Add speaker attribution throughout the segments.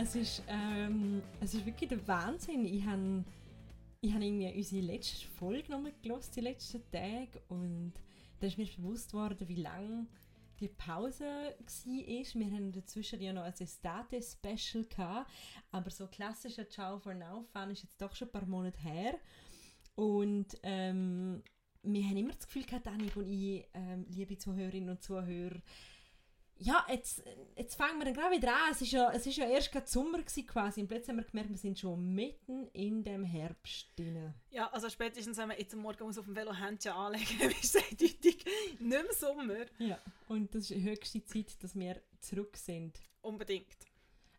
Speaker 1: es ist,
Speaker 2: ähm, es ist wirklich der Wahnsinn. Ich habe ich hab irgendwie unsere letzte Folge nochmal gelesen, die letzten Tage. Und da ist mir bewusst worden, wie lang die Pause war. Wir haben dazwischen ja noch ein Estate-Special gehabt. Aber so klassischer Ciao for Now Fun ist jetzt doch schon ein paar Monate her. Und ähm, wir haben immer das Gefühl gehabt, Annik und ich, ähm, liebe Zuhörerinnen und Zuhörer, ja, jetzt, jetzt fangen wir dann gerade wieder an. Es ist ja, es ist ja erst gerade Sommer quasi und plötzlich haben wir gemerkt, wir sind schon mitten in dem Herbst drin.
Speaker 1: Ja, also spätestens, wenn man jetzt am Morgen muss auf dem Velo Händchen anlegen ist es eindeutig nicht mehr Sommer.
Speaker 2: Ja, und das ist die höchste Zeit, dass wir zurück sind.
Speaker 1: Unbedingt.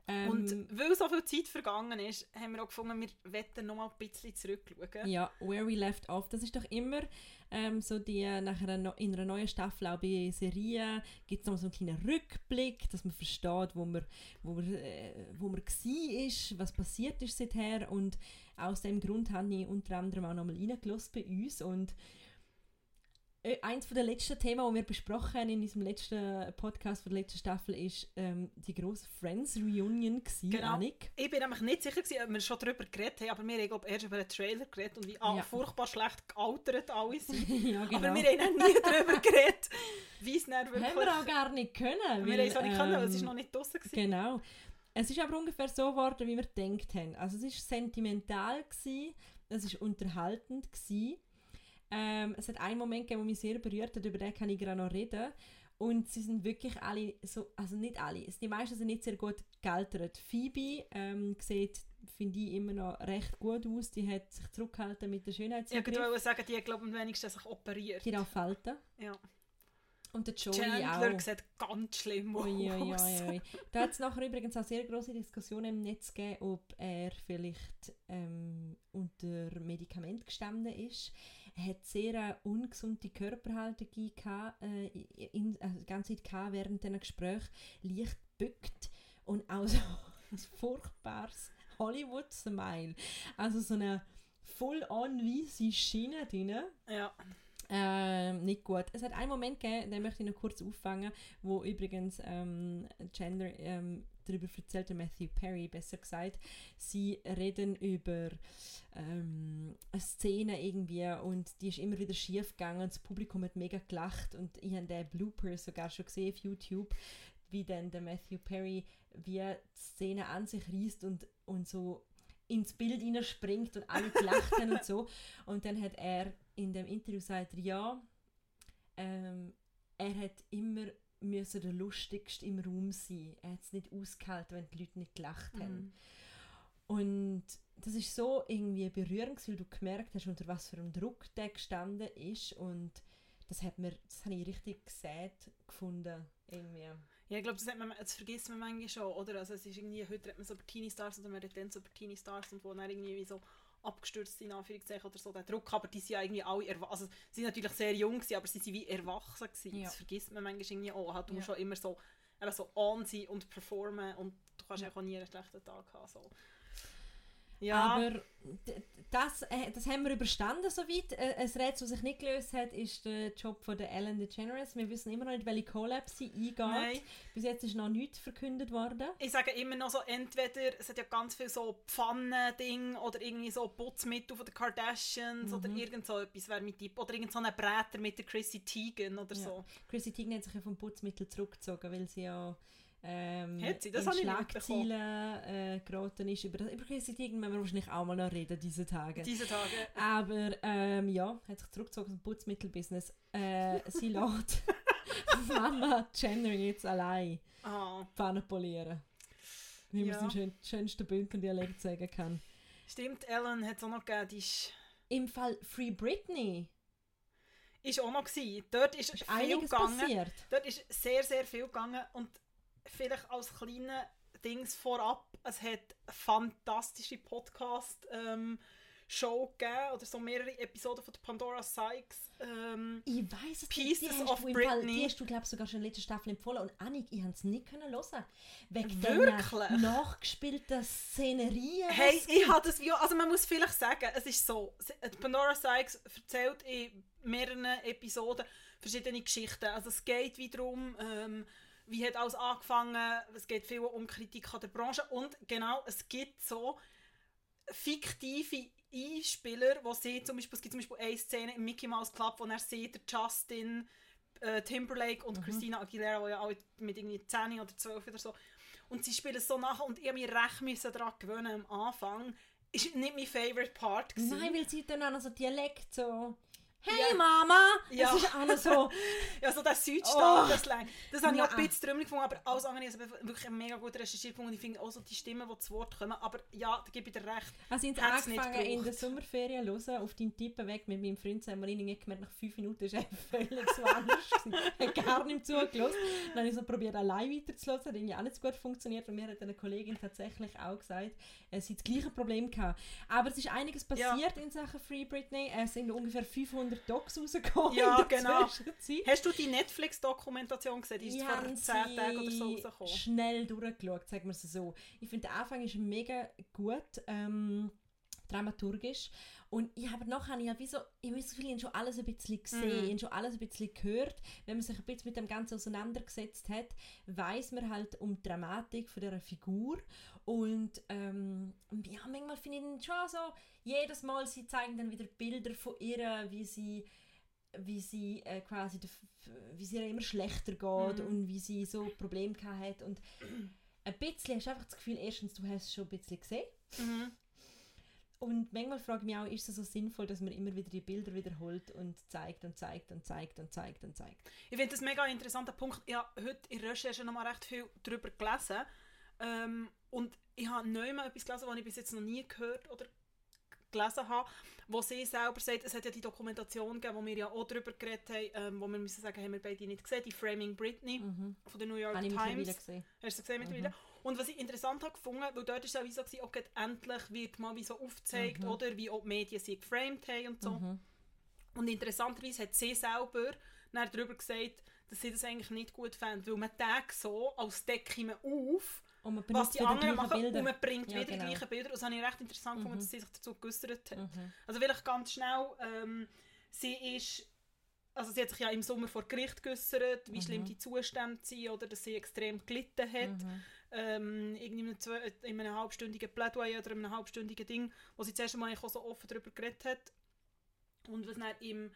Speaker 1: Ähm, und weil so viel Zeit vergangen ist, haben wir auch gefunden, wir wollen noch mal ein bisschen zurückschauen.
Speaker 2: Ja, Where We Left Off. Das ist doch immer ähm, so die, nach einer, in einer neuen Staffel, auch bei Serien, gibt es noch so einen kleinen Rückblick, dass man versteht, wo man, wo man, äh, wo man war, was passiert ist seither. Und aus dem Grund habe ich unter anderem auch noch mal reingelassen bei uns und äh, eins der letzten Themen, die wir besprochen haben in unserem letzten Podcast von der letzten Staffel, ist ähm, die grosse Friends Reunion gewesen,
Speaker 1: genau.
Speaker 2: Annik.
Speaker 1: Ich bin nämlich nicht sicher gewesen, ob wir schon darüber geredet haben, aber wir haben glaube erst über einen Trailer geredet und wie ja. furchtbar schlecht gealtert alle sind. ja, genau. Aber wir haben nie darüber geredet, wie es nicht
Speaker 2: wirklich... Haben wir auch gar nicht können.
Speaker 1: Weil, wir haben es auch nicht ähm, können, weil es ist noch nicht draußen gewesen.
Speaker 2: Genau. Es ist aber ungefähr so geworden, wie wir gedacht haben. Also es war sentimental, gewesen, es war unterhaltend, gewesen, ähm, es hat einen Moment gegeben, der mich sehr berührt hat, über den kann ich gerade noch reden. Und sie sind wirklich alle so, also nicht alle, die meisten sind nicht sehr gut gealtert. Phoebe ähm, sieht, finde ich, immer noch recht gut aus. Die hat sich zurückgehalten mit der Schönheitsbegriff.
Speaker 1: Ja, ich würde sagen, die glaube am wenigsten sich operiert.
Speaker 2: Die auch Falten.
Speaker 1: Ja.
Speaker 2: Und der Joey
Speaker 1: Chandler
Speaker 2: auch.
Speaker 1: sieht ganz schlimm aus.
Speaker 2: Ui, ui, ui, Da hat es nachher übrigens auch sehr große Diskussionen im Netz gegeben, ob er vielleicht ähm, unter Medikament gestanden ist. Er hat sehr eine ungesunde Körperhaltung gehabt, äh, in, also die ganze Zeit gehabt, während diesen Gespräch leicht bückt und auch so ein furchtbares Hollywood-Smile. Also so eine full-on weiße Schiene drin.
Speaker 1: Ja.
Speaker 2: Ähm, nicht gut. Es hat einen Moment gegeben, den möchte ich noch kurz auffangen, wo übrigens ähm, Chandler ähm, darüber erzählt, Matthew Perry besser gesagt. Sie reden über ähm, eine Szene irgendwie und die ist immer wieder schief gegangen. Das Publikum hat mega gelacht und ich habe den Blooper sogar schon gesehen auf YouTube, wie dann der Matthew Perry wie die Szene an sich reißt und, und so ins Bild springt und alle gelacht haben und so. Und dann hat er in dem Interview gesagt, ja, ähm, er hat immer müssen der lustigste im Raum sein. Er hat es nicht ausgehalten, wenn die Leute nicht gelacht mhm. haben. Und das ist so irgendwie berührend, weil du gemerkt hast, unter was für einem Druck der gestanden ist und das hat mir, das habe ich richtig gesät gefunden irgendwie.
Speaker 1: Ja, ich glaube, das, das vergisst man manchmal schon, oder? Also es ist irgendwie, heute redet man so über Teenie Stars oder man redet dann so über Teenie Stars und wo dann irgendwie wie so abgestürzt in Anführungszeichen oder so, der Druck, aber die sind ja irgendwie alle, also sie sind natürlich sehr jung gewesen, aber sie sind wie erwachsen gewesen. Ja. Das vergisst man manchmal irgendwie auch, halt, du ja. musst schon immer so, eben so on sein und performen und du kannst ja. auch nie einen schlechten Tag haben, so.
Speaker 2: Ja. Aber das, äh, das haben wir überstanden soweit. Äh, ein Rätsel, das sich nicht gelöst hat, ist der Job von der Ellen DeGeneres. Wir wissen immer noch nicht, welche Collab sie eingeht. Nein. Bis jetzt ist noch nichts verkündet worden.
Speaker 1: Ich sage immer noch so, entweder, es hat ja ganz viel so Pfannen-Ding oder irgendwie so Putzmittel von den Kardashians mhm. oder irgend so etwas wäre mit Oder irgend so ein Bräter mit der Chrissy Teigen oder ja. so.
Speaker 2: Chrissy Teigen hat sich ja vom Putzmittel zurückgezogen, weil sie ja ähm,
Speaker 1: sie? Das
Speaker 2: in Schlagzeilen äh, geraten ist. Über das über werden wir wahrscheinlich auch mal noch reden, diese Tage.
Speaker 1: Diese Tage.
Speaker 2: Aber ähm, ja, hat sich zurückgezogen zum Putzmittelbusiness. Äh, sie lässt Mama Jenner jetzt allein oh. Pfanne polieren. Wie ja. man es im schön, schönsten Bündnerdialekt sagen kann.
Speaker 1: Stimmt, Ellen hat es auch noch gegeben, die ist...
Speaker 2: Im Fall Free Britney
Speaker 1: ist auch noch gewesen. Dort ist, ist viel gegangen. Passiert. Dort ist sehr, sehr viel gegangen und vielleicht als kleine Dings vorab, es hat fantastische Podcast ähm, Show gegeben oder so mehrere Episoden von der Pandora Sykes ähm,
Speaker 2: ich weiß es
Speaker 1: Pieces
Speaker 2: nicht,
Speaker 1: of Britney Fall,
Speaker 2: die hast du glaube sogar schon in der letzten Staffel empfohlen. Und Annik, ich habe es nicht können hören. Wegen
Speaker 1: Wirklich?
Speaker 2: nachgespielten Szenerien.
Speaker 1: Hey ich habe das also man muss vielleicht sagen es ist so. Pandora Sykes erzählt in mehreren Episoden verschiedene Geschichten. Also es geht wiederum, ähm, wie hat alles angefangen, es geht viel um Kritik an der Branche und genau, es gibt so fiktive Einspieler, wo sie zum Beispiel, es gibt zum Beispiel eine Szene im Mickey Mouse Club, wo er sieht, der Justin äh, Timberlake und Christina Aguilera, die ja auch mit irgendwie 10 oder 12 oder so, und sie spielen es so nach und ich mich recht müssen daran gewöhnen am Anfang. Ist nicht mein favorite Part. Gewesen.
Speaker 2: Nein, weil sie dann auch noch so Dialekt so... Hey
Speaker 1: Ja.
Speaker 2: Mama!
Speaker 1: Ja.
Speaker 2: Das ist auch noch so...
Speaker 1: Ja, so der Südstaat,
Speaker 2: Oh.
Speaker 1: das Slang. Das habe ich auch
Speaker 2: Ja.
Speaker 1: ein bisschen trümmelig gefunden, aber alles andere ist wirklich mega gut recherchiert gefunden. und ich finde auch so die Stimmen, die zu Wort kommen. Aber ja, da gebe ich dir recht.
Speaker 2: Also sind angefangen in der. Sommerferien hören, auf deinen Tippen weg mit meinem Freund haben wir irgendwie gemerkt, nach fünf Minuten ist er völlig so anders. Er hat gar nicht zugelassen. Dann habe ich so probiert, allein weiterzuhören, hat irgendwie auch nicht so gut funktioniert und mir hat eine Kollegin tatsächlich auch gesagt, äh, sie hat das gleiche Problem gehabt. Aber es ist einiges passiert in Sachen Free Britney. Es sind ungefähr 500 Docs rausgekommen
Speaker 1: Ja,
Speaker 2: in der
Speaker 1: genau.
Speaker 2: Zwischenzeit.
Speaker 1: Hast du die Netflix-Dokumentation gesehen? Die ist
Speaker 2: Ich
Speaker 1: vor
Speaker 2: habe
Speaker 1: 10 Tagen oder so rausgekommen.
Speaker 2: schnell durchgeschaut, sagen wir es so. Ich finde, der Anfang ist mega gut, ähm, dramaturgisch. Und ich habe nachher habe ich ja wie so, ich habe ich habe schon alles ein bisschen gesehen,
Speaker 1: Mhm.
Speaker 2: ich habe schon alles ein bisschen gehört. Wenn man sich ein bisschen mit dem Ganzen auseinandergesetzt hat, weiß man halt um die Dramatik von dieser Figur. Und ähm, ja, manchmal finde ich dann schon so, jedes Mal, sie zeigen dann wieder Bilder von ihr, wie sie wie sie äh, quasi wie sie immer schlechter geht
Speaker 1: Mhm.
Speaker 2: und wie sie so Probleme gehabt hat und ein bisschen hast du einfach das Gefühl, erstens, du hast es schon ein bisschen gesehen
Speaker 1: Mhm.
Speaker 2: Und manchmal frage ich mich auch, ist es so sinnvoll, dass man immer wieder die Bilder wiederholt und zeigt und zeigt und zeigt und zeigt und zeigt.
Speaker 1: Ich finde das ein mega interessanter Punkt. Ich habe heute in Recherche noch mal recht viel darüber gelesen. Ähm, und ich habe neu mal etwas gelesen, was ich bis jetzt noch nie gehört oder gelesen habe, wo sie selber sagt, es hat ja die Dokumentation gegeben, wo wir ja auch darüber geredet haben, ähm, wo wir müssen sagen, haben wir beide nicht gesehen, die Framing Britney
Speaker 2: Mhm.
Speaker 1: von der New York
Speaker 2: Habe ich
Speaker 1: Times.
Speaker 2: gesehen.
Speaker 1: Hast du gesehen mittlerweile? Und was ich interessant habe gefunden, weil dort ist es auch so, gewesen, okay, endlich wird mal wie so aufgezeigt,
Speaker 2: Mhm.
Speaker 1: oder wie auch die Medien sie geframed haben und so.
Speaker 2: Mhm.
Speaker 1: Und interessanterweise hat sie selber darüber gesagt, dass sie das eigentlich nicht gut fand, weil man denkt so, als decke man auf,
Speaker 2: man
Speaker 1: was die anderen machen
Speaker 2: Bilder.
Speaker 1: und man bringt
Speaker 2: Ja,
Speaker 1: wieder
Speaker 2: genau.
Speaker 1: die gleichen Bilder. Und das habe ich recht interessant gefunden,
Speaker 2: Mhm.
Speaker 1: dass sie sich dazu geäußert hat.
Speaker 2: Mhm.
Speaker 1: Also vielleicht ganz schnell, ähm, sie ist, also sie hat sich ja im Sommer vor Gericht geäußert, wie
Speaker 2: Mhm.
Speaker 1: schlimm die Zustände sind oder dass sie extrem gelitten hat.
Speaker 2: Mhm.
Speaker 1: Ähm, in zwei- in einem halbstündigen Plädoyer oder in einem halbstündigen Ding, wo sie zuerst einmal so offen darüber geredet hat. Und was dann im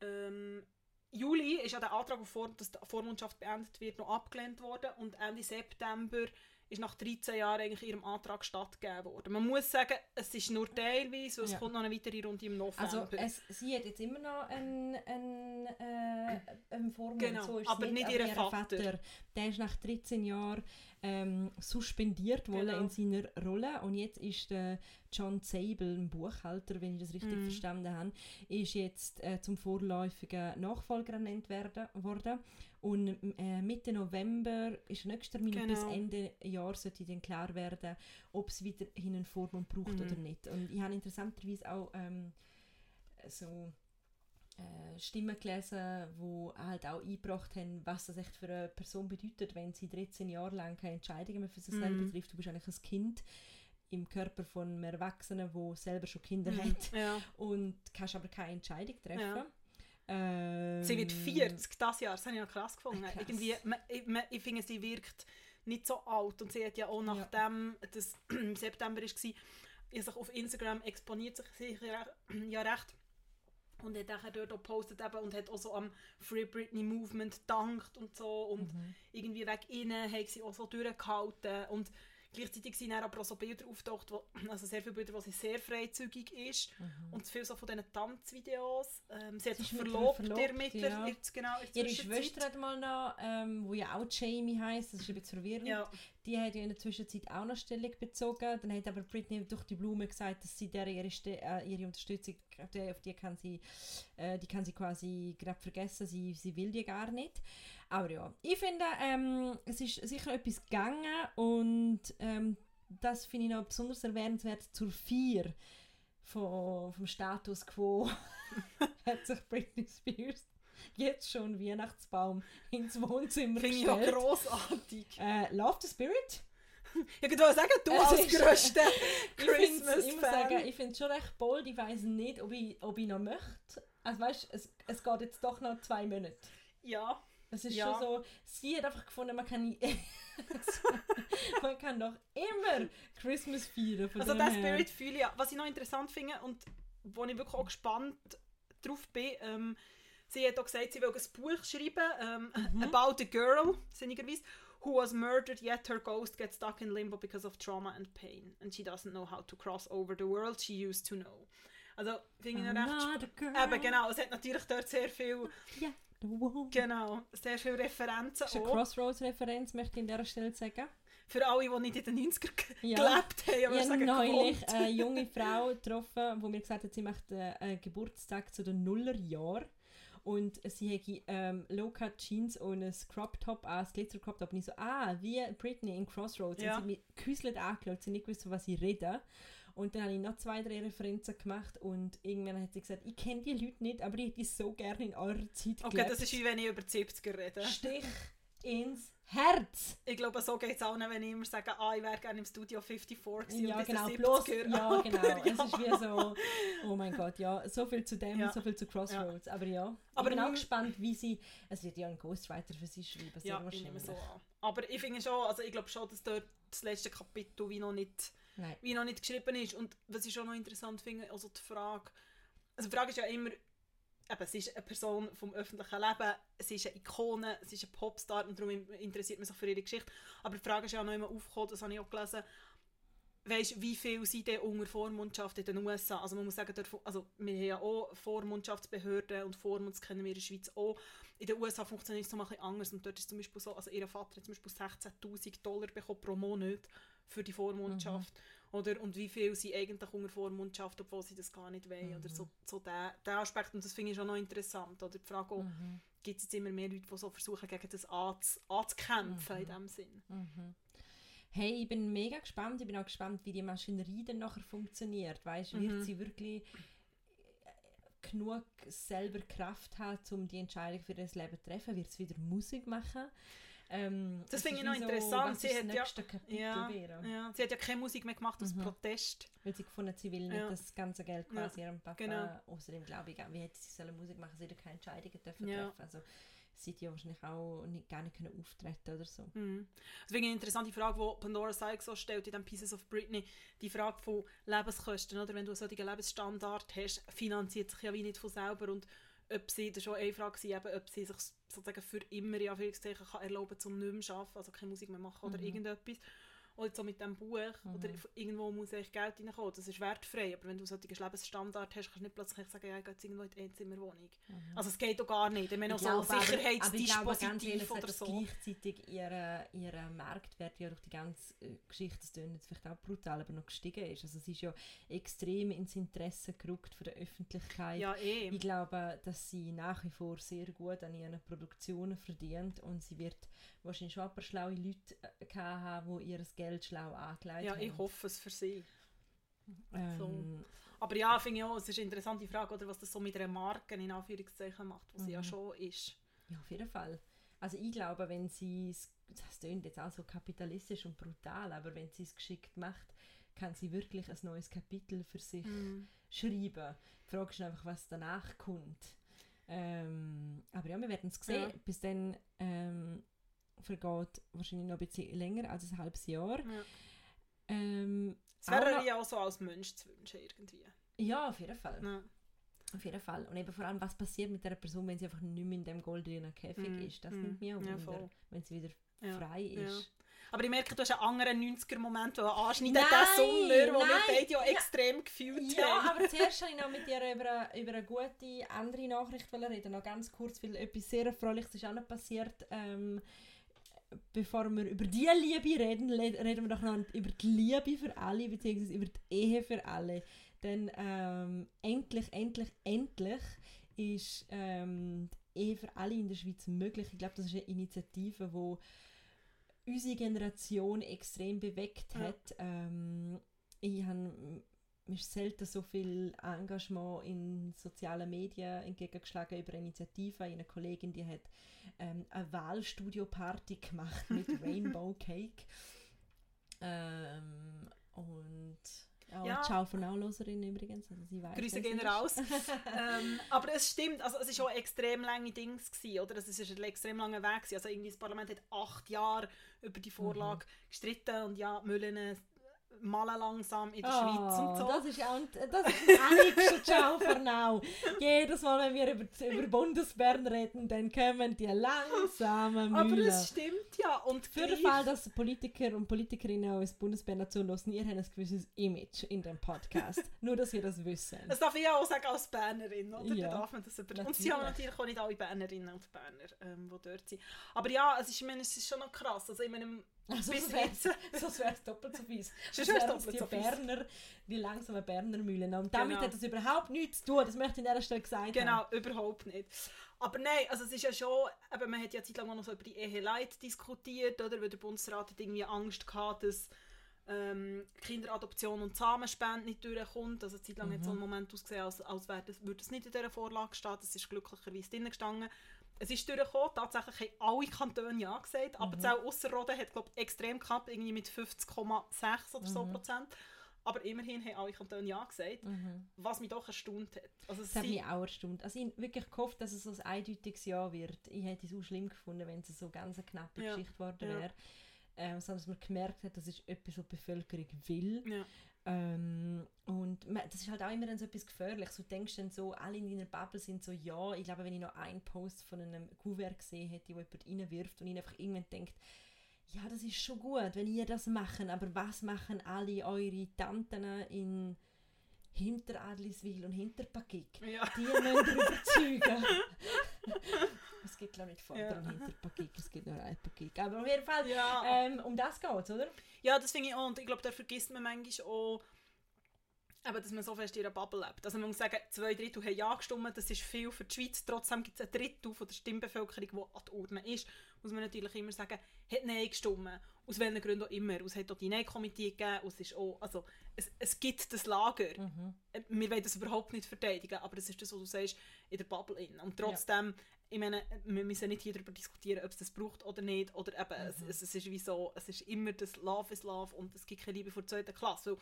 Speaker 1: ähm, Juli ist ja der Antrag, auf Vor dass die Vormundschaft beendet wird, noch abgelehnt worden und Ende September ist nach 13 Jahren eigentlich ihrem Antrag stattgegeben worden. Man muss sagen, es ist nur teilweise, es
Speaker 2: Ja.
Speaker 1: kommt noch eine weitere Runde im November.
Speaker 2: Also es, sie hat jetzt immer noch einen, einen, äh, einen Vormund,
Speaker 1: Genau,
Speaker 2: so
Speaker 1: aber nicht ihren Vater.
Speaker 2: Der ist nach 13 Jahren ähm, suspendiert worden
Speaker 1: Genau.
Speaker 2: in seiner Rolle und jetzt ist der John Zabel, ein Buchhalter, wenn ich das richtig
Speaker 1: Mhm.
Speaker 2: verstanden habe, ist jetzt äh, zum vorläufigen Nachfolger ernannt werden, worden und äh, Mitte November ist der nächste Termin und bis
Speaker 1: Genau.
Speaker 2: Ende Jahr sollte dann klar werden, ob es weiterhin einen Vormund braucht
Speaker 1: Mhm.
Speaker 2: oder nicht. Und ich habe interessanterweise auch ähm, so äh, Stimmen gelesen, die halt auch eingebracht haben, was das echt für eine Person bedeutet, wenn sie 13 Jahre lang keine Entscheidungen mehr für sich selber
Speaker 1: Mhm.
Speaker 2: trifft. Du bist eigentlich ein Kind im Körper von einem Erwachsenen, der selber schon Kinder
Speaker 1: Mhm.
Speaker 2: hat
Speaker 1: ja.
Speaker 2: und kannst aber keine Entscheidung treffen.
Speaker 1: Ja.
Speaker 2: Ähm,
Speaker 1: Sie wird 40 das Jahr, das habe ich noch krass gefunden.
Speaker 2: Krass.
Speaker 1: Irgendwie, man, ich, man, ich finde, sie wirkt nicht so alt und sie hat ja auch
Speaker 2: Ja.
Speaker 1: nachdem das im September war, sich auf Instagram exponiert sich ja ja recht und hat nachher dort auch gepostet eben und hat auch so am Free Britney Movement gedankt und so und
Speaker 2: Mhm.
Speaker 1: irgendwie weg innen haben sie auch so durchgehalten und gleichzeitig sind aber auch so Bilder auftaucht, wo, also sehr viele Bilder, wo sie sehr freizügig ist
Speaker 2: Mhm.
Speaker 1: und viel so von diesen Tanzvideos. Ähm, sie hat sich verlobt,
Speaker 2: verlobt,
Speaker 1: mit
Speaker 2: ja.
Speaker 1: der, jetzt genau der
Speaker 2: Ihre. Schwester hat mal noch, ähm, wo ja auch Jamie heisst, das ist ein bisschen verwirrend,
Speaker 1: Ja,
Speaker 2: die hat ja in der Zwischenzeit auch noch Stellung bezogen. Dann hat aber Britney durch die Blume gesagt, dass sie der ihre, Ste äh, ihre Unterstützung, auf die kann sie, äh, die kann sie quasi gerade vergessen, sie, sie will die gar nicht. Aber ja, ich finde, ähm, es ist sicher etwas gegangen und ähm, das finde ich noch besonders erwähnenswert zur Vier von, vom Status Quo hat sich Britney Spears jetzt schon Weihnachtsbaum ins Wohnzimmer
Speaker 1: finde ich ja
Speaker 2: gestellt.
Speaker 1: grossartig.
Speaker 2: Äh, Love the Spirit.
Speaker 1: Ich würde sagen, du
Speaker 2: Es
Speaker 1: als
Speaker 2: sagen,
Speaker 1: Christmas-Fan.
Speaker 2: ich finde es schon recht bold. Ich weiß nicht, ob ich, ob ich noch möchte Also weißt es, es geht jetzt doch noch zwei Monate.
Speaker 1: Ja.
Speaker 2: Es ist
Speaker 1: Ja.
Speaker 2: schon so, sie hat einfach gefunden, man kann nie, man kann doch immer Christmas feiern.
Speaker 1: Also der
Speaker 2: her.
Speaker 1: Spirit fühle ich ja. Was ich noch interessant finde und wo ich wirklich auch gespannt drauf bin, ähm, sie hat auch gesagt, sie will ein Buch schreiben, ähm,
Speaker 2: Mhm.
Speaker 1: about a girl, sinnigerweise, who was murdered yet her ghost gets stuck in limbo because of trauma and pain and she doesn't know how to cross over the world she used to know. Also finde ich noch recht. Eben genau, es hat natürlich dort sehr viel,
Speaker 2: Yeah, woman.
Speaker 1: genau, sehr viele Referenzen
Speaker 2: Das ist eine. Crossroads-Referenz, möchte ich an dieser Stelle sagen.
Speaker 1: Für alle, die nicht in den 90 er
Speaker 2: Ja.
Speaker 1: gelebt haben, aber
Speaker 2: Ich habe neulich
Speaker 1: gewohnt.
Speaker 2: eine junge Frau getroffen, die mir gesagt hat, sie macht äh, einen Geburtstag zu den Nullerjahren. Und sie hätte ähm, Low-Cut Jeans und ein Crop Top an, ein Glitzer Crop Top. Und ich so, ah, wie Britney in Crossroads.
Speaker 1: Ja.
Speaker 2: Und sie hat mich gehäuselt angeschaut, sie hat nicht gewusst, von was ich rede. Und dann habe ich noch zwei, drei Referenzen gemacht und irgendwann hat sie gesagt, ich kenne die Leute nicht, aber ich hätte so gerne in eurer Zeit
Speaker 1: Okay,
Speaker 2: gelebt.
Speaker 1: das ist wie wenn ich über die 70er rede.
Speaker 2: Stich ins Herz!
Speaker 1: Ich glaube, so geht es allen, wenn ich immer sage, ah, ich wäre gerne im Studio 54 gewesen
Speaker 2: Ja,
Speaker 1: und
Speaker 2: genau, bloß,
Speaker 1: 70er.
Speaker 2: ja,
Speaker 1: Aber
Speaker 2: genau.
Speaker 1: ja.
Speaker 2: Es ist wie so, oh mein Gott, ja, so viel zu dem,
Speaker 1: Ja.
Speaker 2: so viel zu Crossroads. Aber ja, ich
Speaker 1: Aber
Speaker 2: bin auch gespannt, wie sie, es wird ja ein Ghostwriter für sie schreiben, sehr
Speaker 1: Ja, ich
Speaker 2: wahrscheinlich.
Speaker 1: nehme so an. Aber ich finde schon, also ich glaube schon, dass dort das letzte Kapitel wie noch nicht,
Speaker 2: Nein.
Speaker 1: wie noch nicht geschrieben ist. Und was ich schon noch interessant finde, also die Frage, also die Frage ist ja immer, eben, sie ist eine Person vom öffentlichen Leben, sie ist eine Ikone, sie ist ein Popstar und darum interessiert man sich für ihre Geschichte. Aber die Frage ist ja noch immer aufgekommen, das habe ich auch gelesen, weißt, wie viel sind denn unter Vormundschaft in den USA? Also man muss sagen, also wir haben ja auch Vormundschaftsbehörden und Vormunds kennen wir in der Schweiz auch. In den USA funktioniert es noch ein bisschen anders und dort ist zum Beispiel so, also ihr Vater hat zum Beispiel 16'000 Dollar bekommen pro Monat für die Vormundschaft. Oder, und wie viel sind eigentlich unter Vormundschaft, obwohl sie das gar nicht wollen. Oder so, so der, der Aspekt. Und das finde ich schon noch interessant. Oder die Frage auch,
Speaker 2: Mhm.
Speaker 1: gibt es jetzt immer mehr Leute, die so versuchen, gegen das anz, anzukämpfen in dem Sinn.
Speaker 2: Mhm. Hey, ich bin mega gespannt. Ich bin auch gespannt, wie die Maschinerie dann nachher funktioniert. Weißt, wird
Speaker 1: Mhm.
Speaker 2: sie wirklich äh, genug selber Kraft haben, um die Entscheidung für das Leben zu treffen? Wird sie wieder Musik machen? Ähm,
Speaker 1: Das finde ich noch
Speaker 2: wie
Speaker 1: interessant. Sie hat ja- Ja, ja. Sie hat ja keine Musik mehr gemacht aus
Speaker 2: Mhm.
Speaker 1: Protest.
Speaker 2: Weil sie gefunden hat, sie will nicht
Speaker 1: Ja.
Speaker 2: das ganze Geld quasi ihrem Papa.
Speaker 1: genau.
Speaker 2: Außerdem glaube ich, auch, wie hätte sie sollen Musik machen, sie hätte keine Entscheidungen dürfen treffen. Also sie ja wahrscheinlich auch nicht, gar nicht können auftreten oder so.
Speaker 1: Mhm. Deswegen eine interessante Frage, die Pandora Sykes so stellt in dem Pieces of Britney, die Frage von Lebenskosten, oder? Wenn du einen solchen Lebensstandard hast, finanziert sich ja wie nicht von selber und ob sie, das war schon eine Frage, eben, ob sie sich sozusagen für immer in Anführungszeichen kann erlauben zum nicht mehr zu arbeiten, also keine Musik mehr machen oder
Speaker 2: Mhm.
Speaker 1: irgendetwas. Oder so mit dem Buch, oder irgendwo muss eigentlich Geld reinkommen, das ist wertfrei, aber wenn du so einen Lebensstandard hast, kannst du nicht plötzlich sagen, ja, ich gehe jetzt irgendwo in die Einzimmerwohnung. Also es geht auch gar nicht, ich meine auch so Sicherheitsdispositiv oder so.
Speaker 2: gleichzeitig ihren ihre Marktwert ja durch die ganze äh, Geschichte, das klingt jetzt vielleicht auch brutal, aber noch gestiegen ist. Also es ist ja extrem ins Interesse gerückt von der Öffentlichkeit.
Speaker 1: Ja, eh.
Speaker 2: Ich glaube, dass sie nach wie vor sehr gut an ihren Produktionen verdient und sie wird wahrscheinlich schon ein paar schlaue Leute äh, haben, die ihr Geld schlau angelegt
Speaker 1: Ja,
Speaker 2: haben.
Speaker 1: ich hoffe es für sie.
Speaker 2: Ähm,
Speaker 1: so. Aber ja, finde ich auch, es ist eine interessante Frage, oder, was das so mit einer Marke in Anführungszeichen macht, was sie ja
Speaker 2: Mhm.
Speaker 1: schon ist.
Speaker 2: Ja, auf jeden Fall. Also ich glaube, wenn sie es, das klingt jetzt auch so kapitalistisch und brutal, aber wenn sie es geschickt macht, kann sie wirklich ein neues Kapitel für sich
Speaker 1: Mhm.
Speaker 2: schreiben. Die Frage ist einfach, was danach kommt. Ähm, aber ja, wir werden es sehen.
Speaker 1: Ja.
Speaker 2: Bis dann ähm, vergeht wahrscheinlich noch ein bisschen länger als ein halbes Jahr.
Speaker 1: Ja.
Speaker 2: Ähm,
Speaker 1: Es wäre
Speaker 2: auch
Speaker 1: ja auch so als Mensch zu wünschen, irgendwie.
Speaker 2: ja, auf jeden Fall.
Speaker 1: Ja.
Speaker 2: Auf jeden Fall. Und eben vor allem, was passiert mit der Person, wenn sie einfach nicht mehr in dem goldenen Käfig
Speaker 1: Mm,
Speaker 2: ist. Das
Speaker 1: mm,
Speaker 2: nimmt mich auch
Speaker 1: ja,
Speaker 2: Wunder,
Speaker 1: voll.
Speaker 2: wenn sie wieder
Speaker 1: Ja,
Speaker 2: frei ist.
Speaker 1: Aber ich merke, du hast einen anderen 90er-Moment, der anschneidet, den Sommer, wir
Speaker 2: nein,
Speaker 1: beide ja
Speaker 2: ja.
Speaker 1: extrem gefühlt
Speaker 2: Ja,
Speaker 1: haben.
Speaker 2: aber zuerst wollte ich noch mit dir über eine, über eine gute andere Nachricht reden. Noch ganz kurz, weil etwas sehr Erfreuliches ist auch noch passiert. Ähm, bevor wir über die Liebe reden, reden wir doch noch über die Liebe für alle, beziehungsweise über die Ehe für alle. Denn ähm, endlich, endlich, endlich ist ähm, die Ehe für alle in der Schweiz möglich. Ich glaube, das ist eine Initiative, die unsere Generation extrem bewegt
Speaker 1: Ja.
Speaker 2: hat. Ähm, ich habe mir ist selten so viel Engagement in sozialen Medien entgegengeschlagen über eine Initiative. Eine Kollegin, die hat ähm, eine Wahlstudio-Party gemacht mit Rainbow Cake. Ähm, und Auch
Speaker 1: Ja.
Speaker 2: Ciao von Auloserin übrigens. Also sie weiß,
Speaker 1: Grüße gehen raus. ähm, aber es stimmt, also es war auch extrem lange Dings, gewesen, oder? Es ist ein extrem langer Weg. Gewesen. Also irgendwie das Parlament hat acht Jahre über die Vorlage
Speaker 2: Mhm.
Speaker 1: gestritten und ja, Müllen malen langsam in der Schweiz und so.
Speaker 2: Oh, Das ist auch ein, das ist Ciao for now. Jedes Mal, wenn wir über, über Bundesbern reden, dann kommen die langsamen
Speaker 1: aber
Speaker 2: Mühlen.
Speaker 1: es stimmt ja. Und
Speaker 2: Für den Fall, dass Politiker und Politikerinnen aus Bundesbern zuhören, ihr habt ein gewisses Image in dem Podcast. Nur, dass ihr das wisst.
Speaker 1: Das darf ich ja auch sagen als Bernerin, oder?
Speaker 2: Ja.
Speaker 1: Da darf man das über Und sie haben natürlich auch nicht alle Bernerinnen und Berner, ähm, die dort sind. Aber ja, es ist, ich meine, es ist schon noch krass. Also in meinem
Speaker 2: Also,
Speaker 1: bis
Speaker 2: das wäre es doppelt so fies.
Speaker 1: Sonst
Speaker 2: wären
Speaker 1: doppelt
Speaker 2: die
Speaker 1: so.
Speaker 2: Berner, die langsamen Berner Mühlen. Und damit
Speaker 1: Genau.
Speaker 2: hat das überhaupt nichts zu tun. Das möchte ich an dieser Stelle gesagt haben.
Speaker 1: Genau, überhaupt nicht. Aber nein, also es ist ja schon, eben, man hat ja zeitlang noch so über die Ehe Leid diskutiert, oder? Weil der Bundesrat hat irgendwie Angst gehabt, dass ähm, Kinderadoption und Samenspende nicht durchkommt. Also eine Zeit lang hat so ein Moment ausgesehen, als, als wäre das, würde es nicht in dieser Vorlage stehen. Das ist glücklicherweise drin gestanden. Es ist durchgekommen, tatsächlich haben alle Kantone ja gesagt, aber Zell Ausserrhoden hat, glaube extrem knapp, irgendwie mit 50,6 oder so Prozent. Aber immerhin haben alle Kantone ja gesagt, was mich doch erstaunt hat. Also
Speaker 2: Das hat mich auch erstaunt. Also ich habe wirklich gehofft, dass es so ein eindeutiges Ja wird. Ich hätte es auch schlimm gefunden, wenn es so ganz eine knappe
Speaker 1: Ja.
Speaker 2: Geschichte geworden
Speaker 1: Ja.
Speaker 2: wäre. Ähm, sondern dass man gemerkt hat, das ist etwas, was die Bevölkerung will.
Speaker 1: ja.
Speaker 2: Ähm, und man, das ist halt auch immer dann so etwas Gefährliches. Du denkst dann so, alle in deiner Bubble sind so, ja, ich glaube, wenn ich noch einen Post von einem Kuvert gesehen hätte, wo jemand reinwirft und ich einfach irgendwann denkt, ja, das ist schon gut, wenn ihr das machen, aber was machen alle eure Tanten in Hinteradliswil und Hinterpagik?
Speaker 1: Ja.
Speaker 2: Die müssen überzeugen. es gibt glaube ich nicht Vorder-
Speaker 1: Ja.
Speaker 2: und Hinterpagik, es gibt nur ein Pagik. Aber auf jeden Fall,
Speaker 1: Ja.
Speaker 2: ähm, um das geht es, oder?
Speaker 1: ja, das finde ich auch. Und ich glaube, da vergisst man manchmal auch, eben, dass man so fest in einer Bubble lebt. Also man muss sagen, zwei Drittel haben Ja gestimmt, das ist viel für die Schweiz. Trotzdem gibt es ein Drittel von der Stimmbevölkerung, die an der Urne ist. Muss man natürlich immer sagen, hat Nein gestimmt. Aus welchen Gründen auch immer. Es hat auch die Nein-Komitee gegeben. Es, ist auch, also, es, es gibt das Lager. Äh, Wir wollen das überhaupt nicht verteidigen, aber es ist das, was du sagst, in der Bubble. In. Und trotzdem, ich meine, wir müssen nicht hier darüber diskutieren, ob es das braucht oder nicht. Oder eben, es, es, es ist wie so, es ist immer das Love is Love und es gibt keine Liebe vor der zweiten Klasse. Weil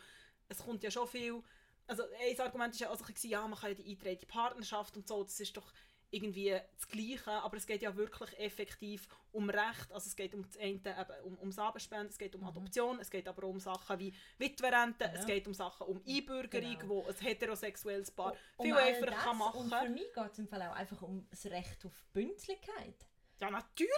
Speaker 1: es kommt ja schon viel, also ein Argument war ja auch so, ja, man kann ja die eintreten Partnerschaft und so, das ist doch irgendwie das Gleiche, aber es geht ja wirklich effektiv um Recht, also es geht um das eine eben um, um Samenspende, es geht um Adoption, es geht aber um Sachen wie Witwerrente, es
Speaker 2: Ja.
Speaker 1: geht um Sachen um Einbürgerung,
Speaker 2: Genau.
Speaker 1: wo ein heterosexuelles Paar
Speaker 2: Um
Speaker 1: viel einfacher
Speaker 2: das.
Speaker 1: kann machen
Speaker 2: Und für mich geht es im Fall auch einfach um das Recht auf Bünzlichkeit.
Speaker 1: Ja, natürlich!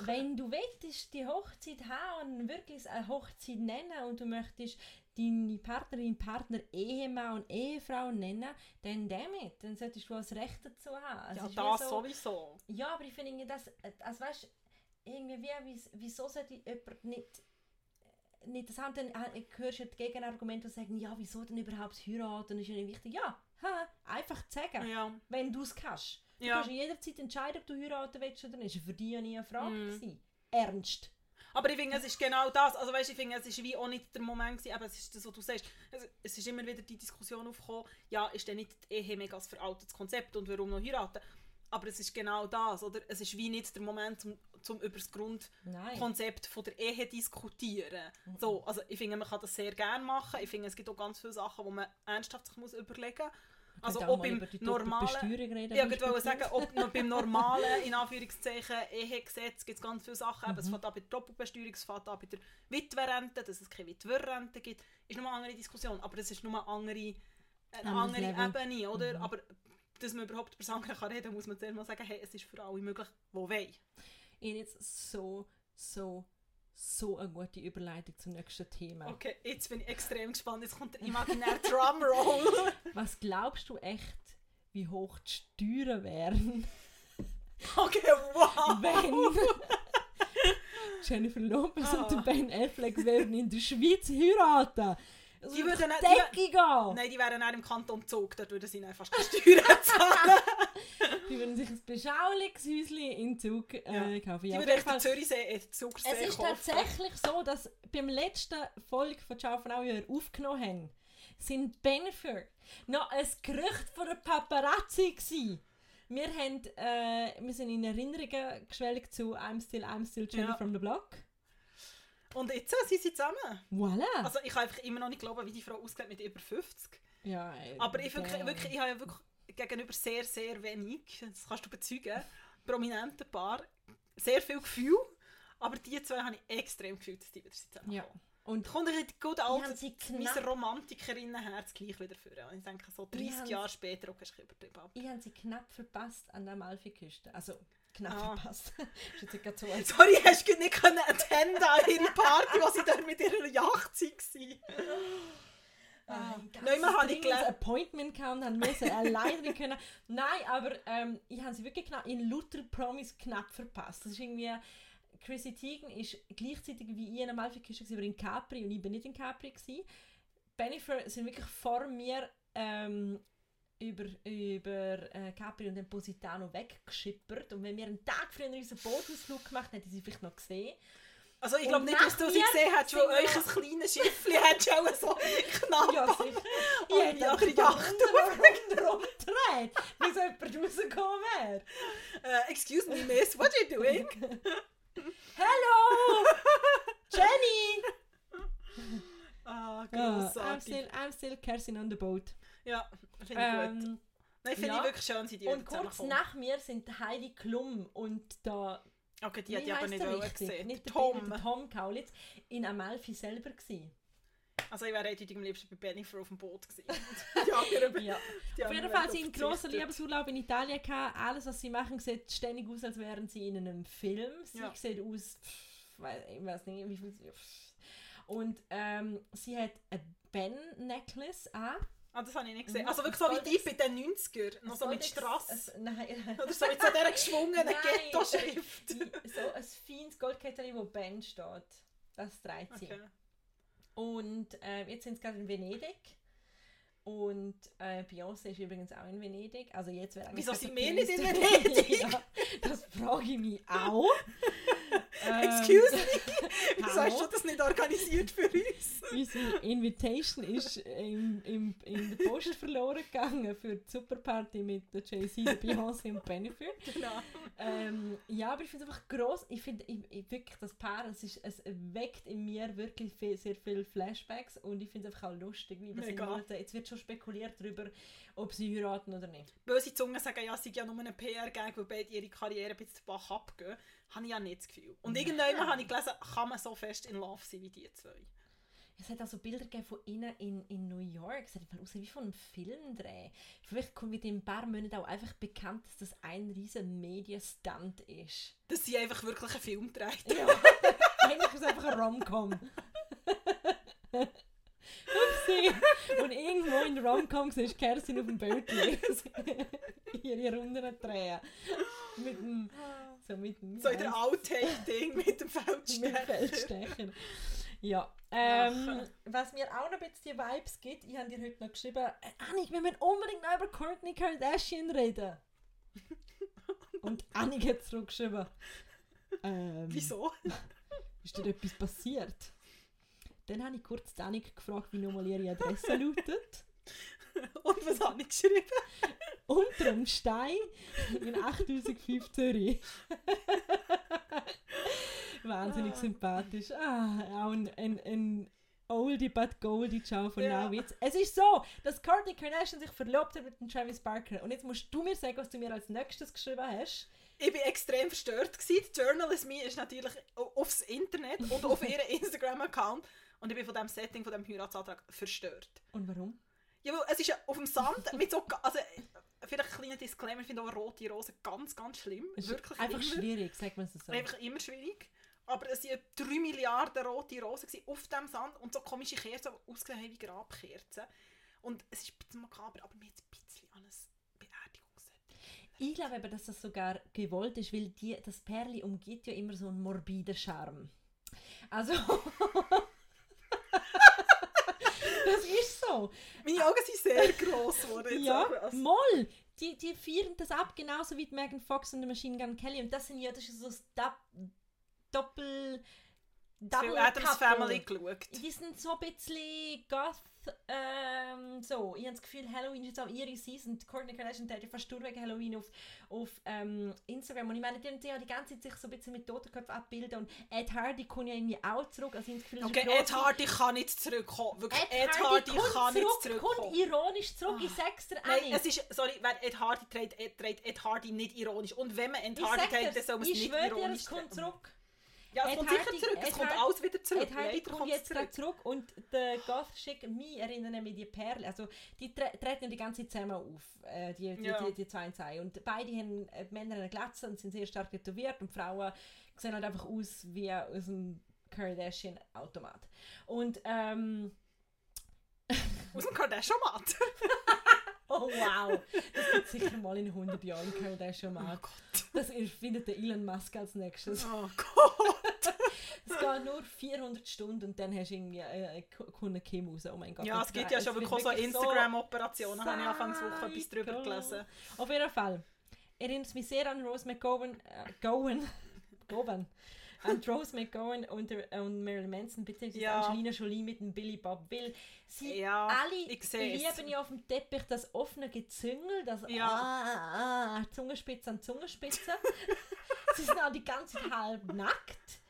Speaker 2: Wenn du willst die Hochzeit haben und wirklich eine Hochzeit nennen und du möchtest deine Partnerin, Partner, Ehemann und Ehefrau nennen, dann damit, dann solltest du auch das Recht dazu haben. Es
Speaker 1: Ja, das
Speaker 2: so-
Speaker 1: sowieso.
Speaker 2: Ja, aber ich finde das, also weißt, irgendwie wie, wie, wieso sollte jemand nicht nicht das haben, dann äh, hörst du die Gegenargumente, die sagen, ja, wieso denn überhaupt heiraten, ist ja nicht wichtig. Ja, ha, einfach zu sagen,
Speaker 1: Ja.
Speaker 2: wenn du es kannst. Du
Speaker 1: Ja.
Speaker 2: kannst jederzeit entscheiden, ob du heiraten willst oder nicht. Das war für dich ja nie eine Frage. Gewesen. Ernst.
Speaker 1: Aber ich finde, es ist genau das. Also weißt, ich finde, es ist wie auch nicht der Moment gewesen, aber es ist das, was du sagst. Es, es ist immer wieder die Diskussion aufgekommen, ja, ist denn nicht die Ehe mega ein veraltetes Konzept und warum noch heiraten? Aber es ist genau das, oder? Es ist wie nicht der Moment, um, zum über das. Grundkonzept von der Ehe diskutieren. So, also ich finde, man kann das sehr gerne machen. Ich finde, es gibt auch ganz viele Sachen, die man ernsthaft sich muss überlegen muss. Also
Speaker 2: auch
Speaker 1: ob
Speaker 2: mal
Speaker 1: im
Speaker 2: über die doppelte
Speaker 1: normalen... Ich wollte sagen, ob noch beim normalen, in Anführungszeichen, Ehegesetz gibt es ganz viele Sachen. Eben, Es fängt an bei der Doppelbesteuerung, es fängt an bei der Witwerrente, dass es keine Witwerrente gibt. ist nochmal eine andere Diskussion, aber das ist nur eine andere, eine andere
Speaker 2: Level.
Speaker 1: Ebene, oder? Aber dass man überhaupt über Sachen kann reden muss man zuerst mal sagen, hey, es ist für alle möglich, die wollen.
Speaker 2: Ich habe jetzt so, so, so eine gute Überleitung zum nächsten Thema.
Speaker 1: Okay, jetzt bin ich extrem gespannt. Jetzt kommt der imaginäre Drumroll.
Speaker 2: Was glaubst du echt, wie hoch die Steuern wären,
Speaker 1: okay, wow.
Speaker 2: wenn Jennifer Lopez und
Speaker 1: Ah.
Speaker 2: Ben Affleck würden in der Schweiz heiraten? Das
Speaker 1: Die
Speaker 2: würde
Speaker 1: würden nicht-
Speaker 2: Decke gehen!
Speaker 1: Nein, die wären auch im Kanton Zug, dort würden sie dann fast keine Steuern zahlen.
Speaker 2: Die würden sich ein beschauliches Häuschen in Zug äh, kaufen.
Speaker 1: Die
Speaker 2: Ja, auf
Speaker 1: würden den. Zürichsee, äh, den Zugersee
Speaker 2: Es ist
Speaker 1: kaufen.
Speaker 2: tatsächlich so, dass beim letzten Folge von Ciao von Auer aufgenommen haben, sind Bennifer noch ein Gerücht von der Paparazzi gsi. Wir, haben, äh, wir sind in Erinnerungen geschwelgt zu I'm Still, I'm Still Jenny
Speaker 1: Ja.
Speaker 2: from the Block.
Speaker 1: Und jetzt äh, sind sie zusammen.
Speaker 2: Voilà.
Speaker 1: Also ich kann einfach immer noch nicht glauben, wie die Frau aussieht mit über 50.
Speaker 2: ja, äh,
Speaker 1: Aber ich, wirklich, wirklich, ich habe ja wirklich gegenüber sehr, sehr wenig, das kannst du bezeugen, prominenten Paar, sehr viel Gefühl. Aber die zwei habe ich extrem gefühlt, dass die wieder zusammenkommen.
Speaker 2: Ja. Und
Speaker 1: kommt ein gut
Speaker 2: haben
Speaker 1: altes
Speaker 2: sie
Speaker 1: mein Romantikerinnenherz gleich wieder führen. Und ich denke, so
Speaker 2: Wir
Speaker 1: 30
Speaker 2: haben-
Speaker 1: Jahre später, okay, ich übertrieben ab.
Speaker 2: ich habe sie knapp verpasst an der Amalfiküste. Also knapp
Speaker 1: Ah.
Speaker 2: verpasst. so,
Speaker 1: Sorry, hast du nicht können attenden an ihre Party, wo sie dort mit ihrer Yacht waren? Ah,
Speaker 2: Nein,
Speaker 1: Nein, man habe ich
Speaker 2: ein. Appointment gehabt und haben müssen alleine können. Nein, aber ähm, ich habe sie wirklich knapp, in Luther Promise knapp verpasst. Das ist irgendwie, Chrissy Teigen ist gleichzeitig wie ich in Amalfiküste aber in Capri und ich bin nicht in Capri gewesen. Bennifer sind wirklich vor mir ähm, über, über äh, Capri und den Positano weggeschippert und wenn wir einen Tag früher unseren Bootausflug gemacht hätten, hätte sie vielleicht noch gesehen.
Speaker 1: Also ich glaube nicht, dass du sie gesehen hast, weil euch ein kleines Schiffchen hat schon so knapp
Speaker 2: Ja, sicher. Ich hätte
Speaker 1: die
Speaker 2: einfach
Speaker 1: andere Yacht.
Speaker 2: rundherum gedreht, bis jemand rausgekommen wäre.
Speaker 1: Äh, excuse me, miss, what are you doing?
Speaker 2: Hello! Jenny!
Speaker 1: Ah,
Speaker 2: Ja, I'm,
Speaker 1: grossartig.
Speaker 2: still, I'm still cursing on the boat.
Speaker 1: Ja, finde ich gut.
Speaker 2: Ähm,
Speaker 1: Nein, finde
Speaker 2: ja.
Speaker 1: ich wirklich schön, sie die
Speaker 2: und kurz nach mir sind Heidi Klum und der,
Speaker 1: Okay, die hat ich aber nicht
Speaker 2: richtig?
Speaker 1: gesehen.
Speaker 2: Nicht
Speaker 1: Tom.
Speaker 2: Der Tom Kaulitz in Amalfi selber gewesen.
Speaker 1: Also ich wäre eindeutig am liebsten bei Bennifer auf dem Boot gewesen. anderen,
Speaker 2: Ja. Auf jeden Fall sie einen grossen. Liebesurlaub in Italien gehabt. Alles, was sie machen, sieht ständig aus, als wären sie in einem Film. Sie
Speaker 1: Ja.
Speaker 2: sieht aus, pff, ich weiß nicht, wie viel sie. pff. Und ähm, sie hat ein Ben-Necklace an.
Speaker 1: Ah, das habe ich nicht gesehen. Also wirklich so wie die bei den 90er. Noch so mit Strass.
Speaker 2: ein- Nein.
Speaker 1: Oder so mit so dieser geschwungenen. Ghetto-Schrift.
Speaker 2: So ein feines Goldkettchen, wo Ben steht. Das trägt sie.
Speaker 1: Okay.
Speaker 2: Und äh, jetzt sind sie gerade in Venedig. Und äh, Beyoncé ist übrigens auch in Venedig. Also jetzt wäre
Speaker 1: Wieso sind wir nicht in Venedig?
Speaker 2: ja, das frage ich mich auch. Ähm,
Speaker 1: Excuse me, wieso hast du das nicht organisiert für uns?
Speaker 2: Unsere Invitation ist im, im, in der Post verloren gegangen für die Superparty mit der Jay-Z, der Beyoncé und Bennifer.
Speaker 1: Genau.
Speaker 2: Ähm, ja, aber ich finde es einfach gross. Ich finde ich, ich, wirklich das Paar, es, ist, es weckt in mir wirklich viel, sehr viele Flashbacks und ich finde es einfach auch lustig, wie das
Speaker 1: Mega.
Speaker 2: Monaten, jetzt wird schon spekuliert darüber, ob sie heiraten oder nicht.
Speaker 1: Böse Zungen sagen, ja, es sei ja nur ein PR-Gag, weil beide ihre Karriere ein bisschen zu Bach abgehen. Habe ich ja nicht das Gefühl. Und irgendwann habe ich gelesen, kann man so fest in Love sein wie die zwei.
Speaker 2: Es hat also Bilder gegeben von ihnen in, in New York. Es hat einfach aus wie von einem Filmdreh. Vielleicht kommt mit in ein paar Monaten auch einfach bekannt, dass das ein riesen Medienstunt ist.
Speaker 1: Dass sie einfach wirklich einen Film trägt.
Speaker 2: Ja, eigentlich ist es einfach ein Rom-Com. Upsi! Und irgendwo in der Rom-Com siehst du Kerstin auf dem Bötchen. Ihre Runden drehen. Mit dem... So mit dem...
Speaker 1: So in der Outtake-Ding mit dem
Speaker 2: mit
Speaker 1: Feldstecher.
Speaker 2: Feldstecher. Ja. Ähm, was mir auch noch ein bisschen die Vibes gibt, ich habe dir heute noch geschrieben, äh, Annik, wir müssen unbedingt noch über Kourtney Kardashian reden. Und Annik hat zurückgeschrieben. Ähm,
Speaker 1: Wieso?
Speaker 2: Ist dir etwas passiert? Dann habe ich kurz Annik gefragt, wie nochmal ihre Adresse lautet.
Speaker 1: Und was habe ich geschrieben?
Speaker 2: Unter dem Stein in 8005 Zürich. Wahnsinnig
Speaker 1: Ah.
Speaker 2: sympathisch. Ah, auch ein, ein, ein Oldie but Goldie Ciao von
Speaker 1: Ja.
Speaker 2: ja. Witz. Es ist so, dass Kourtney Kardashian sich verlobt hat mit dem Travis Barker. Und jetzt musst du mir sagen, was du mir als nächstes geschrieben hast.
Speaker 1: Ich war extrem verstört. Gewesen. Die Journalist Me ist natürlich aufs Internet und auf ihren Instagram-Account. Und ich bin von diesem Setting, von diesem Heiratsantrag verstört.
Speaker 2: Und warum?
Speaker 1: Ja, weil es ist ja auf dem Sand mit so... Also, vielleicht ein kleiner Disclaimer, ich finde auch rote Rosen ganz, ganz schlimm.
Speaker 2: Es ist
Speaker 1: Wirklich
Speaker 2: einfach
Speaker 1: immer.
Speaker 2: schwierig, sagt man es so.
Speaker 1: Einfach immer schwierig. Aber es waren 3 Milliarden rote Rosen auf dem Sand und so komische Kerzen, die ausgesehen haben wie Grabkerzen. Und es ist ein bisschen makaber, aber mir hat ein bisschen an ein Beerdigungsset.
Speaker 2: Ich glaube eben, dass das sogar gewollt ist, weil die, das Perli umgeht ja immer so einen morbiden Charme. Also. das ist so.
Speaker 1: Meine Augen sind sehr gross geworden. jetzt
Speaker 2: Ja,
Speaker 1: aber. Also,
Speaker 2: moll. Die, die feiern das ab, genauso wie die Megan Fox und der Machine Gun Kelly. Und das sind ja das ist so das Doppel.
Speaker 1: Double Adams
Speaker 2: Couple.
Speaker 1: Family geschaut.
Speaker 2: Die sind so ein bisschen goth, ähm, so. Ich habe das Gefühl, Halloween ist jetzt auch ihre Season. Die Kourtney Kardashian hat ja fast durchweg Halloween auf, auf ähm, Instagram. Und ich meine, die haben ja die ganze Zeit sich so ein bisschen mit Totenköpfen abbilden. Und Ed Hardy kommt ja irgendwie auch zurück. Also ich das Gefühl,
Speaker 1: Okay, Ed Hardy kann nicht zurückkommen. Wirklich,
Speaker 2: Ed,
Speaker 1: Ed,
Speaker 2: Hardy,
Speaker 1: Hardy,
Speaker 2: kommt
Speaker 1: kann nicht
Speaker 2: zurück,
Speaker 1: zurückkommen.
Speaker 2: kommt ironisch zurück. Ich sag's dir,
Speaker 1: Nein, es ist, sorry, wer Ed Hardy trägt, Ed, trägt Ed Hardy nicht ironisch. Und wenn man Ed
Speaker 2: ich
Speaker 1: Hardy trägt, dann soll man es
Speaker 2: ich
Speaker 1: nicht
Speaker 2: schwöre dir,
Speaker 1: ironisch
Speaker 2: es kommt zurück.
Speaker 1: Ja, es
Speaker 2: Ed
Speaker 1: kommt sicher zurück, es kommt alles wieder zurück.
Speaker 2: Ed Hardy
Speaker 1: Leider
Speaker 2: kommt
Speaker 1: es
Speaker 2: jetzt gerade zurück und der Goth Chick, mich erinnern mich die Perle, also die tre treten die ganze Zeit zusammen auf, äh, die, die,
Speaker 1: Ja.
Speaker 2: die, die zwei und zwei. Und beide haben, äh, Männer eine Glatze und sind sehr stark tätowiert und Frauen sehen halt einfach aus wie aus einem Kardashian-Automat. Und ähm,
Speaker 1: Aus dem Kardashian-Mat.
Speaker 2: oh wow, das gibt sicher mal in 100 Jahren Kardashian-Mat.
Speaker 1: Oh Gott.
Speaker 2: Das findet der Elon Musk als nächstes.
Speaker 1: Oh Gott.
Speaker 2: Es geht nur 400 Stunden und dann hast du irgendwie äh, Kunden Kim raus. Oh mein Gott.
Speaker 1: Ja, es gibt ja schon wirklich so Instagram-Operationen, habe ich Anfangswoche etwas drüber gelesen.
Speaker 2: Auf jeden Fall. Erinnert mich sehr an Rose McGowan. Äh, Gowan. Gowan. An Rose McGowan und, der- und Marilyn Manson, beziehungsweise
Speaker 1: Ja.
Speaker 2: Angelina Jolie mit dem Billy Bob Will. Sie
Speaker 1: Ja,
Speaker 2: alle lieben ja auf dem Teppich das offene Gezüngel, das
Speaker 1: Ja.
Speaker 2: ah, ah, Zungenspitze an Zungenspitze. Sie sind auch die ganze Zeit halb nackt.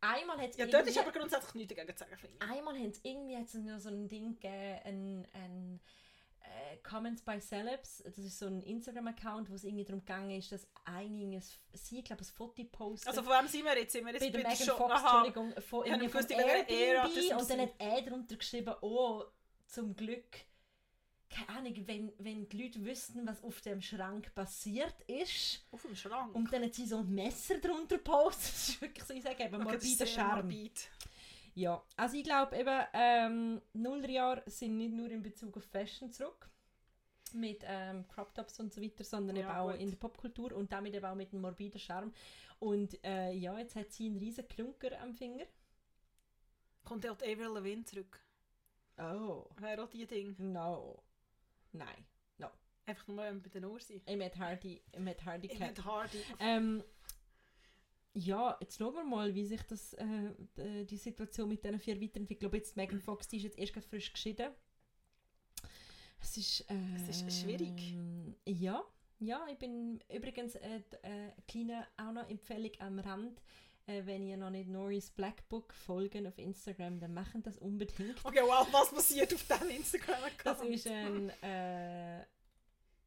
Speaker 2: Einmal hat es
Speaker 1: Ja, dort ist aber grundsätzlich nichts dagegen zu sagen, finde ich.
Speaker 2: Einmal haben sie irgendwie hat's noch so ein Ding gegeben, ein, ein äh, Comments by Celebs. Das ist so ein Instagram-Account, wo es irgendwie darum gegangen ist, dass einiges, sie, glaube ich, ein Foto postet.
Speaker 1: Also von wem sind wir jetzt? Sind wir jetzt
Speaker 2: bei der Megan Fox,
Speaker 1: aha.
Speaker 2: Entschuldigung, von,
Speaker 1: Ich habe
Speaker 2: irgendwie von Airbnb
Speaker 1: diesem
Speaker 2: und dann hat er darunter geschrieben, oh, zum Glück, keine Ahnung, wenn, wenn die Leute wüssten, was auf dem Schrank passiert ist
Speaker 1: Auf dem Schrank.
Speaker 2: und dann hat sie so ein Messer drunter gepostet, das ist wirklich so, ich sage eben, morbider Charme.
Speaker 1: morbid.
Speaker 2: Ja, also ich glaube eben, ähm, Nullerjahre sind nicht nur in Bezug auf Fashion zurück, mit ähm, Crop Tops und so weiter, sondern
Speaker 1: Ja,
Speaker 2: eben auch
Speaker 1: gut.
Speaker 2: in der Popkultur und damit eben auch mit einem morbiden Charme. Und äh, ja, jetzt hat sie einen riesen Klunker am Finger.
Speaker 1: Kommt auch Avril Lavigne zurück.
Speaker 2: Oh,
Speaker 1: Wäre auch die Ding.
Speaker 2: no. Nein,
Speaker 1: Einfach nur ähm, bei den Ohren sein.
Speaker 2: ich mit Hardy, ich mit Hardy
Speaker 1: Ich mit Hardy.
Speaker 2: Ähm, ja, jetzt schauen wir mal, wie sich das, äh, d- die Situation mit diesen vier weiterentwickelt. Ich glaube, jetzt Megan Fox, die ist jetzt erst gerade frisch geschieden. Es ist, äh,
Speaker 1: Es ist schwierig.
Speaker 2: Ja, ja, ich bin übrigens äh, äh, kleine auch noch Empfehlung am Rand. Äh, wenn ihr noch nicht Norris Black Book folgen auf Instagram, dann machen das unbedingt.
Speaker 1: Okay, wow, was passiert auf diesem Instagram-Account?
Speaker 2: Das ist ein, äh,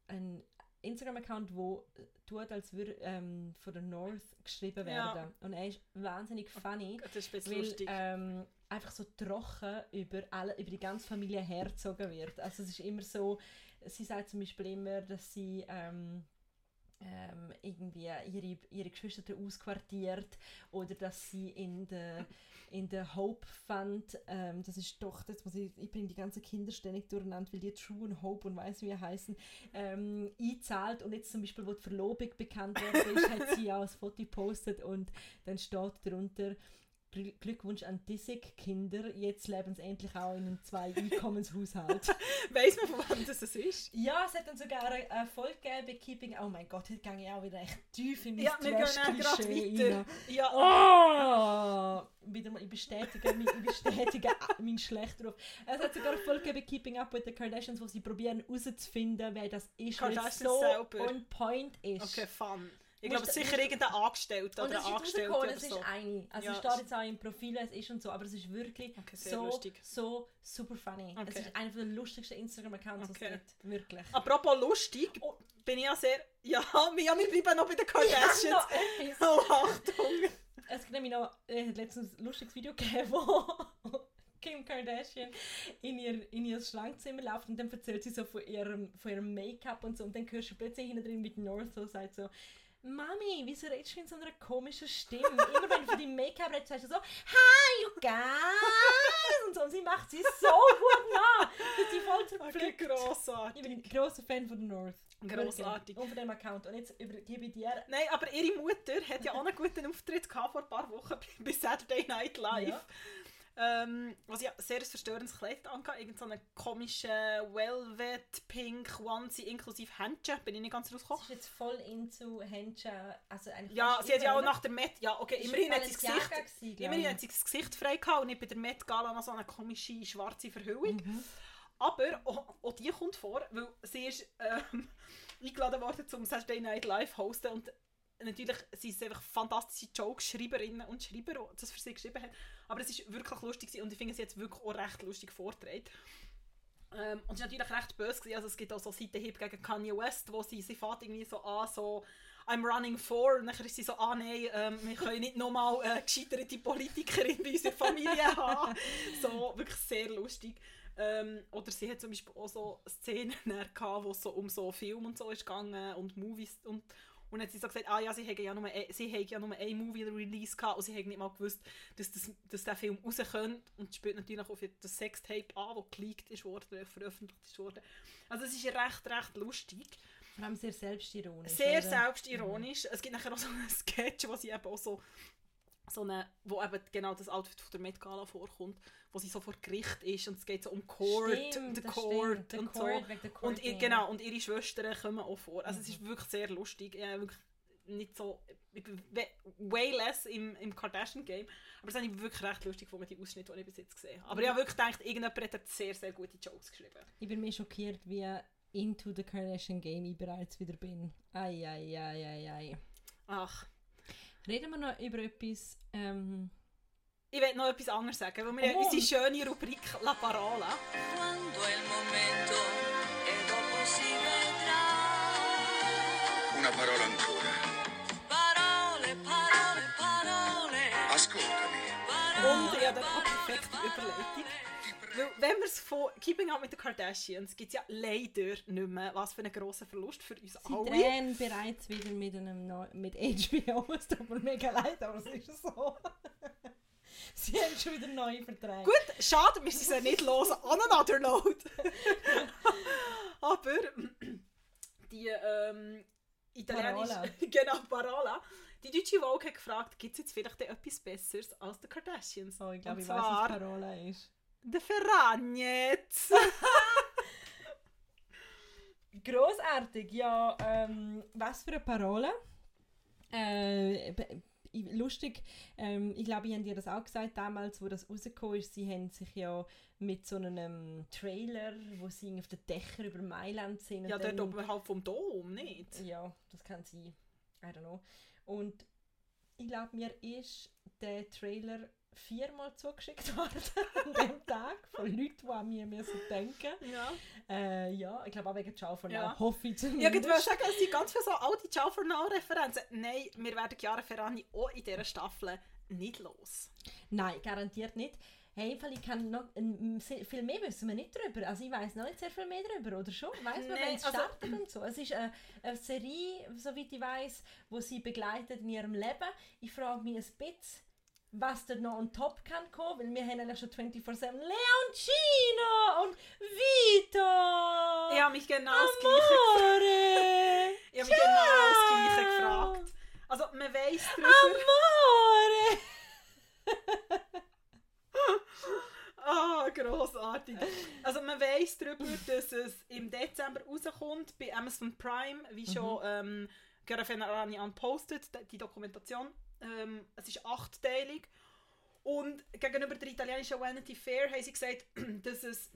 Speaker 2: ein Instagram-Account, wo tut, als würde ähm, von der North geschrieben
Speaker 1: Ja.
Speaker 2: werden. Und er ist wahnsinnig funny,
Speaker 1: Das ist ein
Speaker 2: weil ähm, einfach so trocken über, alle, über die ganze Familie hergezogen wird. Also es ist immer so, sie sagt zum Beispiel immer, dass sie ähm, ähm, irgendwie ihre, ihre Geschwister ausquartiert oder dass sie in der in der Hope Fund, ähm, das ist doch, das muss ich, ich bringe die ganzen Kinder ständig durcheinander, weil die True und Hope und weiß wie die heißen, ähm, einzahlt und jetzt zum Beispiel, wo die Verlobung bekannt worden ist, hat sie auch ein Foto gepostet und dann steht darunter, Glückwunsch an Dissig Kinder, jetzt leben sie endlich auch in einem Zwei-Einkommenshaushalt.
Speaker 1: Weiss man, von wem das ist?
Speaker 2: ja, es hat dann sogar eine, eine Folge gegeben bei Keeping, oh mein Gott, heute gehe ich auch wieder echt tief in mein
Speaker 1: Ja, wir gehen auch gerade weiter.
Speaker 2: rein.
Speaker 1: Ja,
Speaker 2: Oh! Wieder mal, ich bestätige, mein, ich bestätige meinen schlechten Ruf. Es hat sogar eine Folge gegeben, Keeping Up with the Kardashians, wo sie probieren herauszufinden, wer das ist, weil es so
Speaker 1: selber.
Speaker 2: on point ist.
Speaker 1: okay, fun. Ich glaube,
Speaker 2: du-
Speaker 1: sicher irgendein Angestellter oder
Speaker 2: es ist
Speaker 1: Angestellte oder
Speaker 2: es ist
Speaker 1: so.
Speaker 2: eine. Also
Speaker 1: Ja,
Speaker 2: es steht jetzt auch im Profil, es ist und so, aber es ist wirklich
Speaker 1: Okay,
Speaker 2: so,
Speaker 1: lustig.
Speaker 2: so super funny. Es
Speaker 1: Okay.
Speaker 2: ist einer der lustigsten Instagram-Accounts,
Speaker 1: Okay.
Speaker 2: es gibt. Wirklich.
Speaker 1: Apropos lustig,
Speaker 2: Oh.
Speaker 1: bin ich ja sehr... Ja, wir, ja, wir bleiben noch bei den Kardashians. Oh, Achtung.
Speaker 2: Es gibt nämlich noch äh, hat letztens ein lustiges Video gegeben, wo Kim Kardashian in ihr, in ihr Schlangzimmer läuft und dann erzählt sie so von ihrem, von ihrem Make-up und so und dann hörst du plötzlich hinten drin mit North so sagt so Mami, wieso redest du in so einer komischen Stimme? Immer wenn du von deinem Make-up redest, sagst du so Hi, you guys! Und so und sie macht sie so gut nach, dass sie voll
Speaker 1: Okay,
Speaker 2: zerpflückt. Ich
Speaker 1: grossartig.
Speaker 2: bin ein grosser Fan von der North.
Speaker 1: Grossartig.
Speaker 2: Und von dem Account. Und jetzt übergebe ich dir
Speaker 1: Nein, aber ihre Mutter hat ja auch einen guten Auftritt gehabt vor ein paar Wochen bei Saturday Night Live.
Speaker 2: Ja.
Speaker 1: Ähm, was ja sehr ein verstörendes Kleid angeht, irgend so einen komischen Velvet Pink Onesie inklusive Händchen, bin ich nicht ganz
Speaker 2: Sie
Speaker 1: rausgekommen.
Speaker 2: ist jetzt voll into Händchen. Also eigentlich
Speaker 1: Ja, sie hat ja auch nach der Met, ja okay, immerhin hat sie Gesicht,
Speaker 2: gewesen,
Speaker 1: immerhin hat sie das Gesicht frei gehabt und nicht bei der Met Gala noch so eine komische schwarze Verhüllung.
Speaker 2: Mhm.
Speaker 1: Aber auch, auch die kommt vor, weil sie ist ähm, eingeladen worden zum Saturday Night Live hosten und natürlich sind es einfach fantastische Jokes-Schreiberinnen und Schreiber, die das für sie geschrieben haben. Aber es ist wirklich lustig gewesen und ich finde es jetzt wirklich auch recht lustig vorgetragen. Ähm, und es war natürlich recht böse. Gewesen. Also es gibt auch so Seitenhieb gegen Kanye West, wo sie, sie fährt irgendwie so an, so I'm running for und dann ist sie so, ah nein, ähm, wir können nicht nochmal äh, gescheiterte Politikerin bei unserer Familie haben. so, wirklich sehr lustig. Ähm, oder sie hat zum Beispiel auch so Szenen gehabt, wo es so um so Film und so ist gegangen und Movies und und dann hat sie so gesagt, ah ja, sie hätten ja nur, ein- sie ja nur einen Movie-Release gehabt und sie hätten nicht mal gewusst, dass, das, dass der Film rauskommt. Und spielt natürlich auf das Sextape an, das geleakt ist worden, oder veröffentlicht ist worden. Also es ist recht, recht lustig.
Speaker 2: Vor allem sehr selbstironisch.
Speaker 1: Sehr
Speaker 2: oder?
Speaker 1: selbstironisch. Es gibt nachher auch so einen Sketch, wo sie eben auch so, so eine, wo eben genau das Outfit von der Met Gala vorkommt, wo sie so vor Gericht ist und es geht so um Court,
Speaker 2: Stimmt,
Speaker 1: the Court
Speaker 2: stimmt.
Speaker 1: Und
Speaker 2: Court,
Speaker 1: so. Und ihr, genau, und ihre Schwestern kommen auch vor. Also es
Speaker 2: Mhm.
Speaker 1: ist wirklich sehr lustig. Ja, wirklich nicht so, ich bin way less im, im Kardashian-Game. Aber es habe ich wirklich recht lustig gefunden, die Ausschnitte, die ich bis jetzt gesehen habe. Aber ich habe wirklich gedacht, irgendjemand hat sehr, sehr gute Jokes geschrieben.
Speaker 2: Ich bin mir schockiert, wie into the Kardashian Game ich bereits wieder bin. Ai, ai, ai, ai, ai.
Speaker 1: Ach,
Speaker 2: Reden wir noch über etwas. Ähm,
Speaker 1: ich will noch etwas anderes sagen, weil wir haben
Speaker 2: Oh.
Speaker 1: unsere schöne Rubrik La Parola.
Speaker 3: Quando è il momento e dopo si vedrà.
Speaker 4: Una parola ancora.
Speaker 3: Parole, parole, parole.
Speaker 4: Ascoltami.
Speaker 1: Und ich habe auch perfekte Überleitung. Weil, wenn wir es von Keeping Up mit den Kardashians gibt es ja leider nicht mehr, was für einen grossen Verlust für uns
Speaker 2: sie
Speaker 1: alle.
Speaker 2: drehen bereits wieder mit einem neu mit HBO. Es tut mir mega leid, aber es ist so. sie haben schon wieder neue Verträge.
Speaker 1: Gut, schade, wir sind ja nicht los. On another note. Aber die ähm, italienische...
Speaker 2: Parola.
Speaker 1: genau, Parola. Die deutsche Vogue hat gefragt, gibt es jetzt vielleicht etwas Besseres als die Kardashians?
Speaker 2: So, ich glaube, ich weiß, was Parola ist.
Speaker 1: The Ferragnez.
Speaker 2: Großartig, ja. Ähm, was für eine Parole. Äh, lustig, ähm, ich glaube, ich habe dir das auch gesagt damals, wo das rausgekommen ist. Sie haben sich ja mit so einem Trailer, wo sie auf den Dächern über Mailand sind.
Speaker 1: ja, dort oberhalb vom Dom, nicht?
Speaker 2: Ja, das kann sein. I don't know. Und ich glaube, mir ist der Trailer viermal zugeschickt worden an dem Tag von Leuten, die an mir müssen denken
Speaker 1: Ja.
Speaker 2: äh, Ja, ich glaube auch wegen Ciao for Now.
Speaker 1: Ja.
Speaker 2: Hoffe ich
Speaker 1: Ja, ich
Speaker 2: zumindest.
Speaker 1: sagen, es sind ganz viele so alte Ciao for Now Referenzen. Nein, wir werden Chiara Ferrani auch in dieser Staffel nicht los.
Speaker 2: Nein, garantiert nicht. Hey, ich kann noch ähm, viel mehr wissen wir nicht darüber. Also ich weiß noch nicht sehr viel mehr darüber, oder schon? Weiß man, wenn es
Speaker 1: also-
Speaker 2: startet und so. Es ist eine, eine Serie, soweit ich weiß, wo sie begleitet in ihrem Leben. Ich frage mich ein bisschen, was dort noch on top kann kommen, weil wir haben eigentlich schon 24-7 Leoncino und Vito!
Speaker 1: Ich habe mich genau das Gleiche gefragt.
Speaker 2: Amore!
Speaker 1: Ich habe mich genau das Gleiche gefragt. Also, man weiss darüber.
Speaker 2: Amore!
Speaker 1: Ah, grossartig. Also, man weiss darüber, dass es im Dezember rauskommt bei Amazon Prime, wie schon ähm, Chiara Ferrani anpostet, die Dokumentation. Ähm, es ist achtteilig. Und gegenüber der italienischen Vanity Fair haben sie gesagt, dass es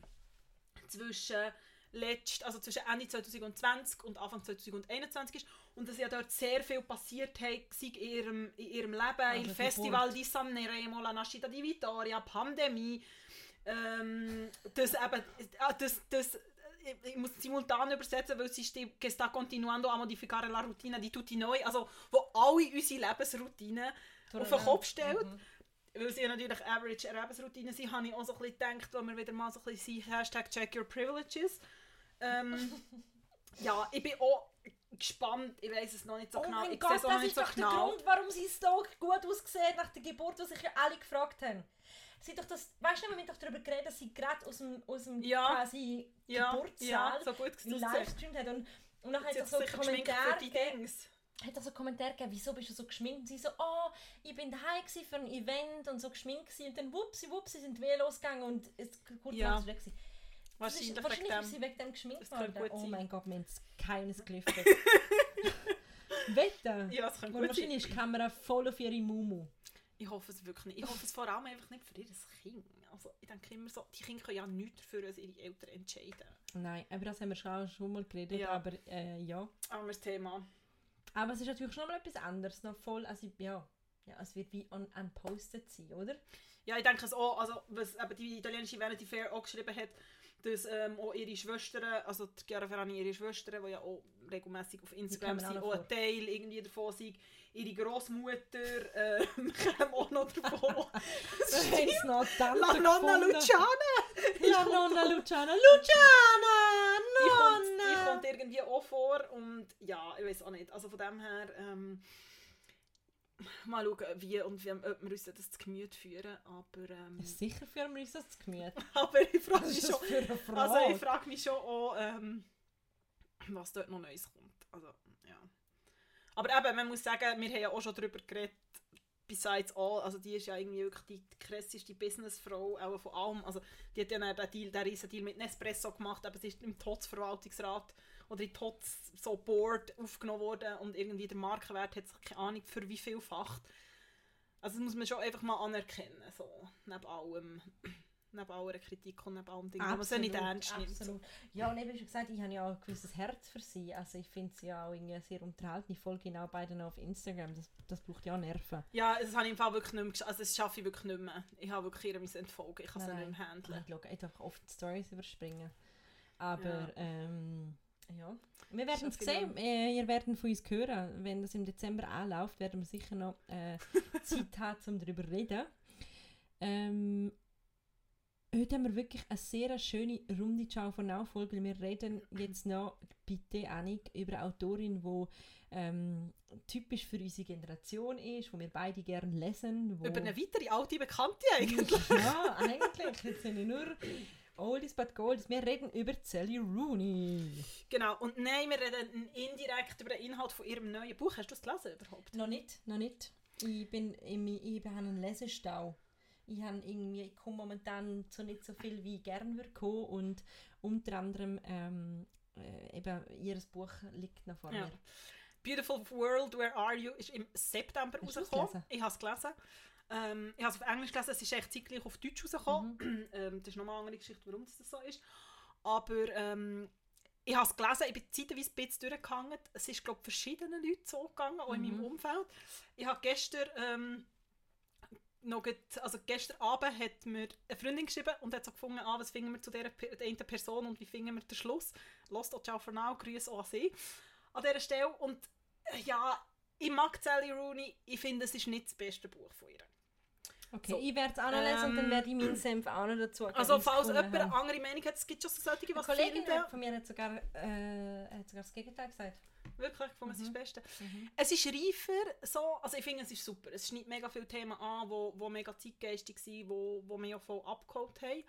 Speaker 1: zwischen, letzt, also zwischen Ende 2020 und Anfang 2021 ist und dass ja dort sehr viel passiert hat, in ihrem, in ihrem Leben, il
Speaker 2: die
Speaker 1: Festival
Speaker 2: Geburt.
Speaker 1: di Sanremo, la nascita di Vittoria, Pandemie, ähm, das eben, ah, das, das, ich- muss simultan übersetzen, weil es ist die che sta continuando a modificare la routine di tutti noi, also wo alle unsere Lebensroutinen auf den Kopf stellt.
Speaker 2: Mhm.
Speaker 1: Weil sie ja natürlich average Lebensroutinen sind, habe ich auch so ein bisschen gedacht, wo wir wieder mal so ein bisschen sind, Hashtag check your privileges. Ähm, ja, ich bin auch gespannt, ich weiß es noch nicht so
Speaker 2: Oh
Speaker 1: genau,
Speaker 2: mein
Speaker 1: ich
Speaker 2: Gott, das ist
Speaker 1: so
Speaker 2: doch der
Speaker 1: genau.
Speaker 2: Grund, warum sie so gut ausgesehen nach der Geburt, was sich ja alle gefragt haben. Sie doch das, weißt du, wir haben doch darüber geredet, dass sie gerade aus dem, aus dem
Speaker 1: Ja.
Speaker 2: quasi
Speaker 1: Ja,
Speaker 2: Geburtssaal
Speaker 1: ja, so gut
Speaker 2: einen
Speaker 1: gesehen.
Speaker 2: Livestream hat und, und nachher hat
Speaker 1: Sie
Speaker 2: es so Kommentare
Speaker 1: die
Speaker 2: gegeben.
Speaker 1: Dings.
Speaker 2: hat also Kommentare gegeben, wieso bist du so geschminkt? Und sie so, oh, ich bin daheim für ein Event und so geschminkt gewesen. und dann wupsi wupsi sind wir losgegangen und es kurz
Speaker 1: Ja.
Speaker 2: weg gewesen. Ist-
Speaker 1: Wahrscheinlich,
Speaker 2: ist sie wegen dem geschminkt worden. Oh
Speaker 1: sein.
Speaker 2: mein Gott, wir haben es keines gelüftet. Wetten?
Speaker 1: Ja, das
Speaker 2: Und
Speaker 1: gut sein.
Speaker 2: wahrscheinlich ist die Kamera voll auf ihre Mumu.
Speaker 1: Ich hoffe es wirklich nicht. Ich hoffe es vor allem einfach nicht für ihr Kind. Also, ich denke immer so, die Kinder können ja nichts dafür, was ihre Eltern entscheiden.
Speaker 2: Nein, aber das haben wir schon, schon mal geredet,
Speaker 1: Ja.
Speaker 2: aber äh, ja.
Speaker 1: Anderes Thema.
Speaker 2: Aber es ist natürlich schon mal etwas anderes, noch voll, also ja, ja es wird wie un unposted sein, oder?
Speaker 1: Ja, ich denke es auch, also was eben die italienische Vanity Fair auch geschrieben hat, dass ähm, auch ihre Schwestern, also die Chiara Ferrani, ihre Schwestern, die ja auch regelmäßig auf Instagram
Speaker 2: kommen auch
Speaker 1: sind,
Speaker 2: noch
Speaker 1: auch ein Teil irgendwie davon sind. Ihre Großmutter ähm, kam auch noch davon.
Speaker 2: Es noch Tante
Speaker 1: La Nonna Luciana!
Speaker 2: La Nonna Luciana. Luciana!
Speaker 1: Die kommt, die
Speaker 2: Nonna!
Speaker 1: kommt irgendwie auch vor und ja, ich weiß auch nicht. Also von dem her, ähm, mal schauen, wie und wie, ob wir uns das zu Gemüt führen, aber, ähm,
Speaker 2: Sicher für uns das Gemüt.
Speaker 1: aber ich frage mich schon,
Speaker 2: Frage?
Speaker 1: also ich frage mich schon auch, ähm, was dort noch Neues kommt. Also, ja. Aber eben, man muss sagen, wir haben ja auch schon darüber geredet, besides all, also die ist ja irgendwie wirklich die krasseste Businessfrau auch von allem. Also die hat ja dann den, Deal, den riesen Deal mit Nespresso gemacht, aber sie ist im TOTS-Verwaltungsrat oder in TOTS so Board aufgenommen worden und irgendwie der Markenwert hat sich keine Ahnung für wie vielfacht. Also das muss man schon einfach mal anerkennen, so neben allem, neben aller Kritik und neben allem Ding, wo man sie nicht ernst nimmt. So.
Speaker 2: absolut. Ja, und eben schon gesagt, ich habe ja auch ein gewisses Herz für sie. Also ich finde sie ja auch irgendwie sehr unterhalten. Ich folge ihnen auch beiden auf Instagram. Das, das braucht ja Nerven.
Speaker 1: Ja, das habe ich im Fall wirklich nicht mehr, gesch- also das schaffe ich wirklich nicht mehr. Ich habe wirklich ihr entfolgen, ich kann
Speaker 2: Nein,
Speaker 1: nicht mehr handeln.
Speaker 2: Ich schaue einfach oft Stories überspringen. Aber
Speaker 1: Ja.
Speaker 2: ähm, ja. Wir werden es sehen. Äh, ihr werdet von uns hören. Wenn das im Dezember anläuft, werden wir sicher noch äh, Zeit haben, um darüber zu reden. Ähm, heute haben wir wirklich eine sehr schöne runde Ciao von Nachfolge. Wir reden jetzt noch, bitte Annik, über eine Autorin, die ähm, typisch für unsere Generation ist, wo wir beide gerne lesen. Wo
Speaker 1: Über eine weitere alte Bekannte eigentlich.
Speaker 2: ja, eigentlich. Jetzt sind nur Oldies but Goldies. Wir reden über Sally Rooney.
Speaker 1: Genau, und nein, wir reden indirekt über den Inhalt von ihrem neuen Buch. Hast du das gelesen überhaupt?
Speaker 2: Noch nicht, noch nicht. Ich bin im, ich habe einen Lesestau. Ich, habe irgendwie, ich komme momentan zu nicht so viel, wie ich gerne würde kommen. Und unter anderem ähm, äh, eben ihr Buch liegt noch vor
Speaker 1: Ja.
Speaker 2: mir.
Speaker 1: Beautiful World, Where Are You ist im September
Speaker 2: Hast
Speaker 1: rausgekommen. Ich habe es gelesen. Ähm, ich habe es auf Englisch gelesen, es ist echt zeitgleich auf Deutsch rausgekommen.
Speaker 2: Mhm.
Speaker 1: ähm, das ist nochmal eine andere Geschichte, warum das so ist. Aber ähm, ich habe es gelesen, ich bin zeitweise ein bisschen durchgegangen. Es ist, glaube ich, verschiedenen Leuten so gegangen, auch in meinem
Speaker 2: Mhm.
Speaker 1: Umfeld. Ich habe gestern... Ähm, noch grad- also gestern Abend hat mir eine Freundin geschrieben und hat so gefunden, ah, was finden wir zu dieser der einen Person und wie finden wir den Schluss. Lost auch ciao for now, grüße auch an sie an dieser Stelle. Und äh, ja, ich mag Sally Rooney, ich finde, es ist nicht das beste Buch von ihr.
Speaker 2: Okay,
Speaker 1: So.
Speaker 2: ich werde es auch noch lesen und dann
Speaker 1: Ähm,
Speaker 2: werde ich meinen Senf auch noch dazu geben,
Speaker 1: Also falls jemand eine andere Meinung hat, es gibt schon so solche, die
Speaker 2: Eine
Speaker 1: was
Speaker 2: Kollegin
Speaker 1: finden.
Speaker 2: von mir hat sogar, äh, hat sogar das Gegenteil gesagt.
Speaker 1: Wirklich, ich finde, es ist
Speaker 2: Mhm.
Speaker 1: das Beste.
Speaker 2: Mhm.
Speaker 1: Es ist reifer, so, also ich finde, es ist super. Es schneidet mega viele Themen an, wo, wo mega zeitgeistig sind, wo, wo wir ja voll abgeholt haben.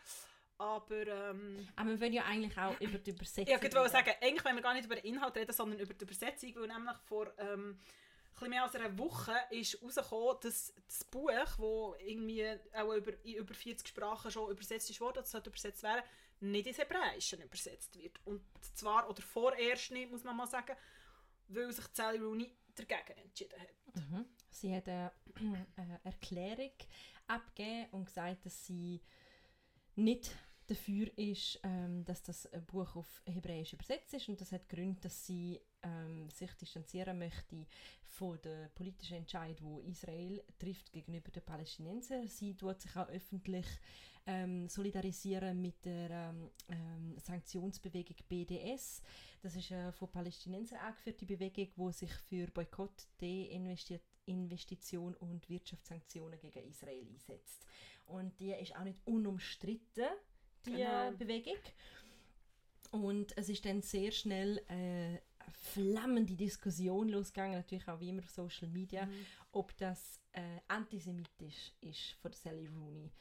Speaker 1: Aber ähm,
Speaker 2: Aber wir wollen ja eigentlich auch über die Übersetzung
Speaker 1: ich wollte sagen, eigentlich wollen wir gar nicht über den Inhalt reden, sondern über die Übersetzung, weil nämlich vor ähm, bisschen mehr als einer Woche ist rausgekommen, dass das Buch, das irgendwie auch über, in über 40 Sprachen schon übersetzt ist worden, sollte übersetzt werden, nicht ins Hebräische übersetzt wird. Und zwar, oder vorerst nicht, muss man mal sagen, weil sich Sally Rooney dagegen entschieden hat.
Speaker 2: Mhm. Sie hat eine, eine Erklärung abgegeben und gesagt, dass sie nicht dafür ist, ähm, dass das Buch auf Hebräisch übersetzt ist und das hat Gründe, dass sie ähm, sich distanzieren möchte von der politischen Entscheid, wo Israel trifft gegenüber den Palästinensern. Sie tut sich auch öffentlich ähm, solidarisieren mit der ähm, ähm, Sanktionsbewegung BDS. Das ist eine von Palästinensern angeführte Bewegung, die sich für Boykott, Deinvestition und Wirtschaftssanktionen gegen Israel einsetzt. Und die ist auch nicht unumstritten, die
Speaker 1: Genau.
Speaker 2: äh, Bewegung. Und es ist dann sehr schnell äh, eine flammende Diskussion losgegangen, natürlich auch wie immer auf Social Media,
Speaker 1: Mhm.
Speaker 2: ob das äh, antisemitisch ist von Sally Rooney.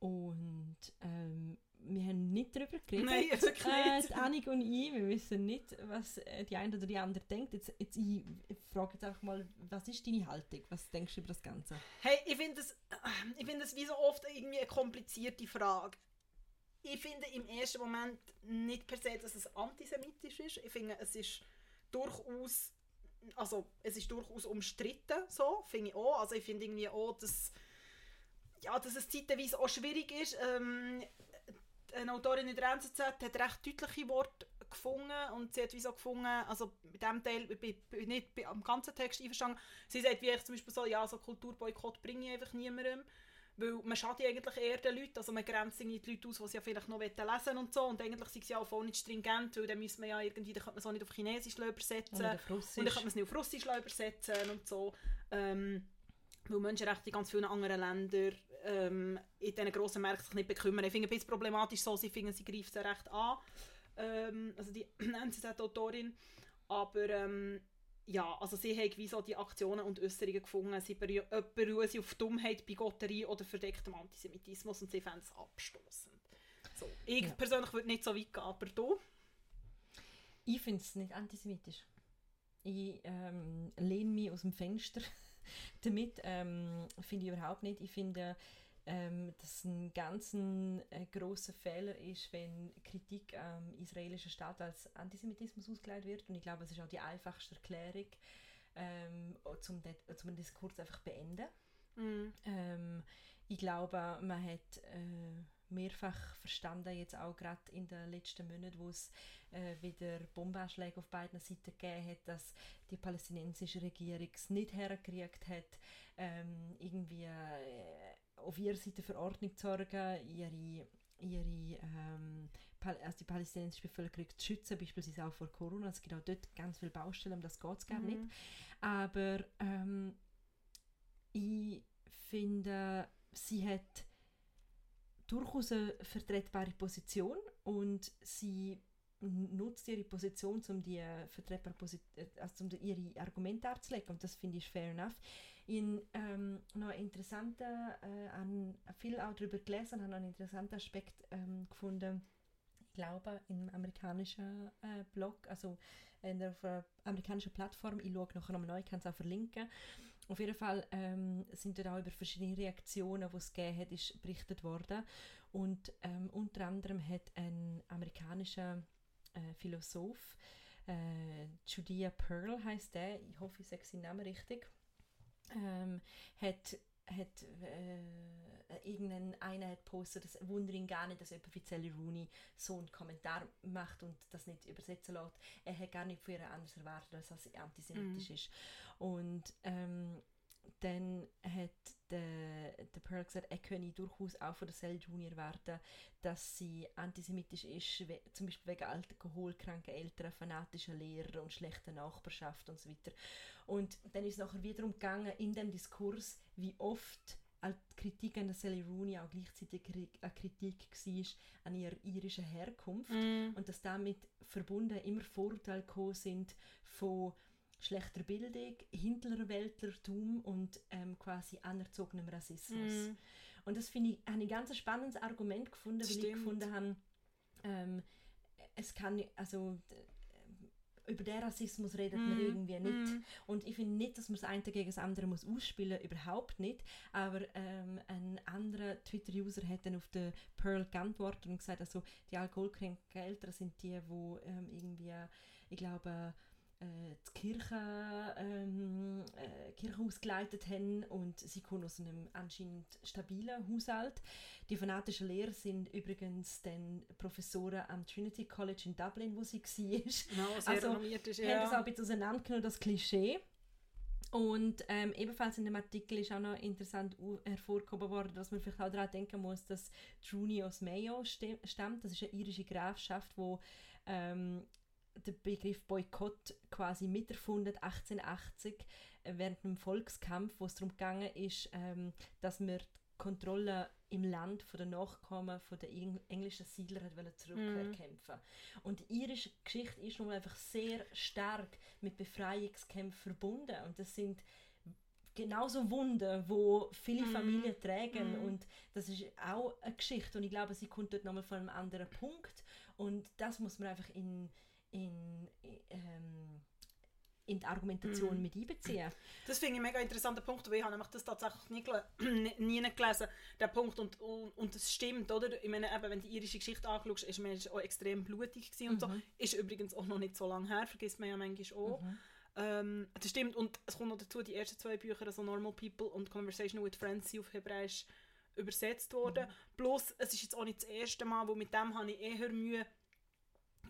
Speaker 2: Und ähm, wir haben nicht darüber geredet.
Speaker 1: Nein,
Speaker 2: Äh,
Speaker 1: nicht.
Speaker 2: die Annik und ich, wir wissen nicht, was äh, die eine oder die andere denkt. Jetzt, jetzt ich, frage jetzt einfach mal, was ist deine Haltung? Was denkst du über das Ganze?
Speaker 1: Hey, ich finde es ich finde es wie so oft irgendwie eine komplizierte Frage. Ich finde im ersten Moment nicht per se, dass es antisemitisch ist. Ich finde, es ist durchaus also es ist durchaus umstritten, so, finde ich auch. Also ich finde irgendwie auch, dass, ja, dass es zeitweise auch schwierig ist. Ähm, eine Autorin in der NZZ hat recht deutliche Worte gefunden und sie hat wie so gefunden, also bei diesem Teil nicht am ganzen Text einverstanden, sie sagt wie ich zum Beispiel so, ja, so Kulturboykott bringe ich einfach niemandem, weil man schadet ja eigentlich eher den Leuten, also man grenzt irgendwie die Leute aus, die sie ja vielleicht noch lesen wollen und so und eigentlich sind sie ja auch voll nicht stringent, weil dann müssen wir ja irgendwie, dann könnte man es auch nicht auf Chinesisch übersetzen
Speaker 2: Oder auf Russisch.
Speaker 1: und dann kann man es nicht auf Russisch übersetzen und so. Ähm, weil Menschenrechte in ganz vielen anderen Ländern ähm, in diesen grossen Märkten sich nicht bekümmern. Ich finde es ein bisschen problematisch so, sie finden, sie greift es recht an. Ähm, also die NZZ-Autorin. Aber ähm, ja, also sie haben wie so die Aktionen und Äußerungen gefunden, sie beru beruhen sie auf Dummheit, Bigotterie oder verdecktem Antisemitismus und sie fänden es abstoßend. So. Ich
Speaker 2: Ja.
Speaker 1: persönlich würde nicht so weit gehen, aber du?
Speaker 2: Ich finde es nicht antisemitisch. Ich ähm, lehne mich aus dem Fenster damit. Ähm, finde ich überhaupt nicht. Ich finde, ähm, dass ein ganz äh, großer Fehler ist, wenn Kritik am israelischen Staat als Antisemitismus ausgelegt wird. Und ich glaube, es ist auch die einfachste Erklärung, ähm, zum, den, Diskurs einfach beenden. Ähm, ich glaube, man hat äh, mehrfach verstanden, jetzt auch gerade in den letzten Monaten, wo es äh, wieder Bombenanschläge auf beiden Seiten gegeben hat, dass die palästinensische Regierung es nicht hergekriegt hat, ähm, irgendwie äh, auf ihrer Seite für Ordnung zu sorgen, ihre, ihre ähm, also die palästinensische Bevölkerung zu schützen, beispielsweise auch vor Corona. Es gibt auch dort ganz viele Baustellen, um das geht es gar nicht. Aber ähm, ich finde, sie hat durchaus eine vertretbare Position und sie nutzt ihre Position, um die äh, vertretbare Posi äh, also um ihre Argumente darzulegen und das finde ich fair enough. In ähm, noch einen interessanten, äh, an, viel auch darüber gelesen, habe noch einen interessanten Aspekt ähm, gefunden. Ich glaube, im amerikanischen äh, Blog, also in der, einer amerikanischen Plattform, ich schaue nachher nochmal neu, ich kann es auch verlinken. Auf jeden Fall ähm, sind dort auch über verschiedene Reaktionen, die es gegeben hat, ist berichtet worden. Und ähm, unter anderem hat ein amerikanischer äh, Philosoph, äh, Judea Pearl heißt der, ich hoffe, ich sage seinen Namen richtig, ähm, hat hat äh, irgendein einer hat postet, das wundert ihn gar nicht, dass jemand wie Sally Rooney so einen Kommentar macht und das nicht übersetzen lässt. Er hat gar nicht von ihr anders erwartet, als dass sie antisemitisch ist. Und ähm, dann hat der Pearl gesagt, er könne durchaus auch von der Sally Rooney erwarten, dass sie antisemitisch ist, we zum Beispiel wegen alkoholkranken Eltern, fanatischen Lehrer und schlechter Nachbarschaft und so weiter. Und dann ist es nachher wiederum gegangen in dem Diskurs, wie oft auch Kritik an der Sally Rooney auch gleichzeitig eine Kritik war an ihrer irischen Herkunft und dass damit verbunden immer Vorurteile gekommen sind von schlechter Bildung, Hinterwäldlertum und ähm, quasi anerzogenem Rassismus.
Speaker 1: Mhm.
Speaker 2: Und das finde ich, habe ich ein ganz spannendes Argument gefunden, weil ich
Speaker 1: Stimmt.
Speaker 2: gefunden habe, ähm, es kann, also d- über den Rassismus redet man
Speaker 1: Mhm.
Speaker 2: irgendwie nicht.
Speaker 1: Mhm.
Speaker 2: Und ich finde nicht, dass man das eine gegen das andere muss ausspielen überhaupt nicht. Aber ähm, ein anderer Twitter-User hat dann auf den Pearl geantwortet und gesagt, also die alkoholkranken Eltern sind die, die ähm, irgendwie, ich glaube, äh, die Kirche, ähm, äh, Kirchenhaus geleitet haben und sie kommen aus einem anscheinend stabilen Haushalt. Die fanatischen Lehrer sind übrigens dann Professoren am Trinity College in Dublin, wo sie war.
Speaker 1: Genau, sehr
Speaker 2: Also,
Speaker 1: renommiert ist,
Speaker 2: haben das auch
Speaker 1: ja.
Speaker 2: ein bisschen auseinandergenommen, das Klischee. Und ähm, ebenfalls in dem Artikel ist auch noch interessant hervorgehoben worden, dass man vielleicht auch daran denken muss, dass Rooney aus Mayo stammt. Das ist eine irische Grafschaft, wo ähm, der Begriff Boykott quasi miterfunden 1880 äh, während einem Volkskampf, wo es darum gegangen ist, ähm, dass man die Kontrolle im Land von den Nachkommen von der Eng englischen Siedler hat zurückkämpfen Und die irische Geschichte ist nun einfach sehr stark mit Befreiungskämpfen verbunden. Und das sind genauso Wunden, wo viele
Speaker 1: Mhm.
Speaker 2: Familien tragen.
Speaker 1: Mhm.
Speaker 2: und das ist auch eine Geschichte. Und ich glaube, sie kommt dort nochmal von einem anderen Punkt. Und das muss man einfach in, in, ähm, in die Argumentation
Speaker 1: Mhm.
Speaker 2: mit einbeziehen.
Speaker 1: Das finde ich einen mega interessanter Punkt, weil ich habe nämlich das tatsächlich nie, gele nie, nie gelesen, der Punkt. Und, und, und das stimmt, oder? Ich meine, eben, wenn du die irische Geschichte anschaust, ist man auch extrem blutig gewesen und so.
Speaker 2: Mhm.
Speaker 1: Ist übrigens auch noch nicht so lange her, vergisst man ja manchmal auch.
Speaker 2: Mhm.
Speaker 1: Ähm, das stimmt, und es kommt noch dazu, die ersten zwei Bücher, also Normal People und Conversation with Friends, sind auf Hebräisch übersetzt worden. Plus, es ist jetzt auch nicht das erste Mal, wo mit dem habe ich eher Mühe,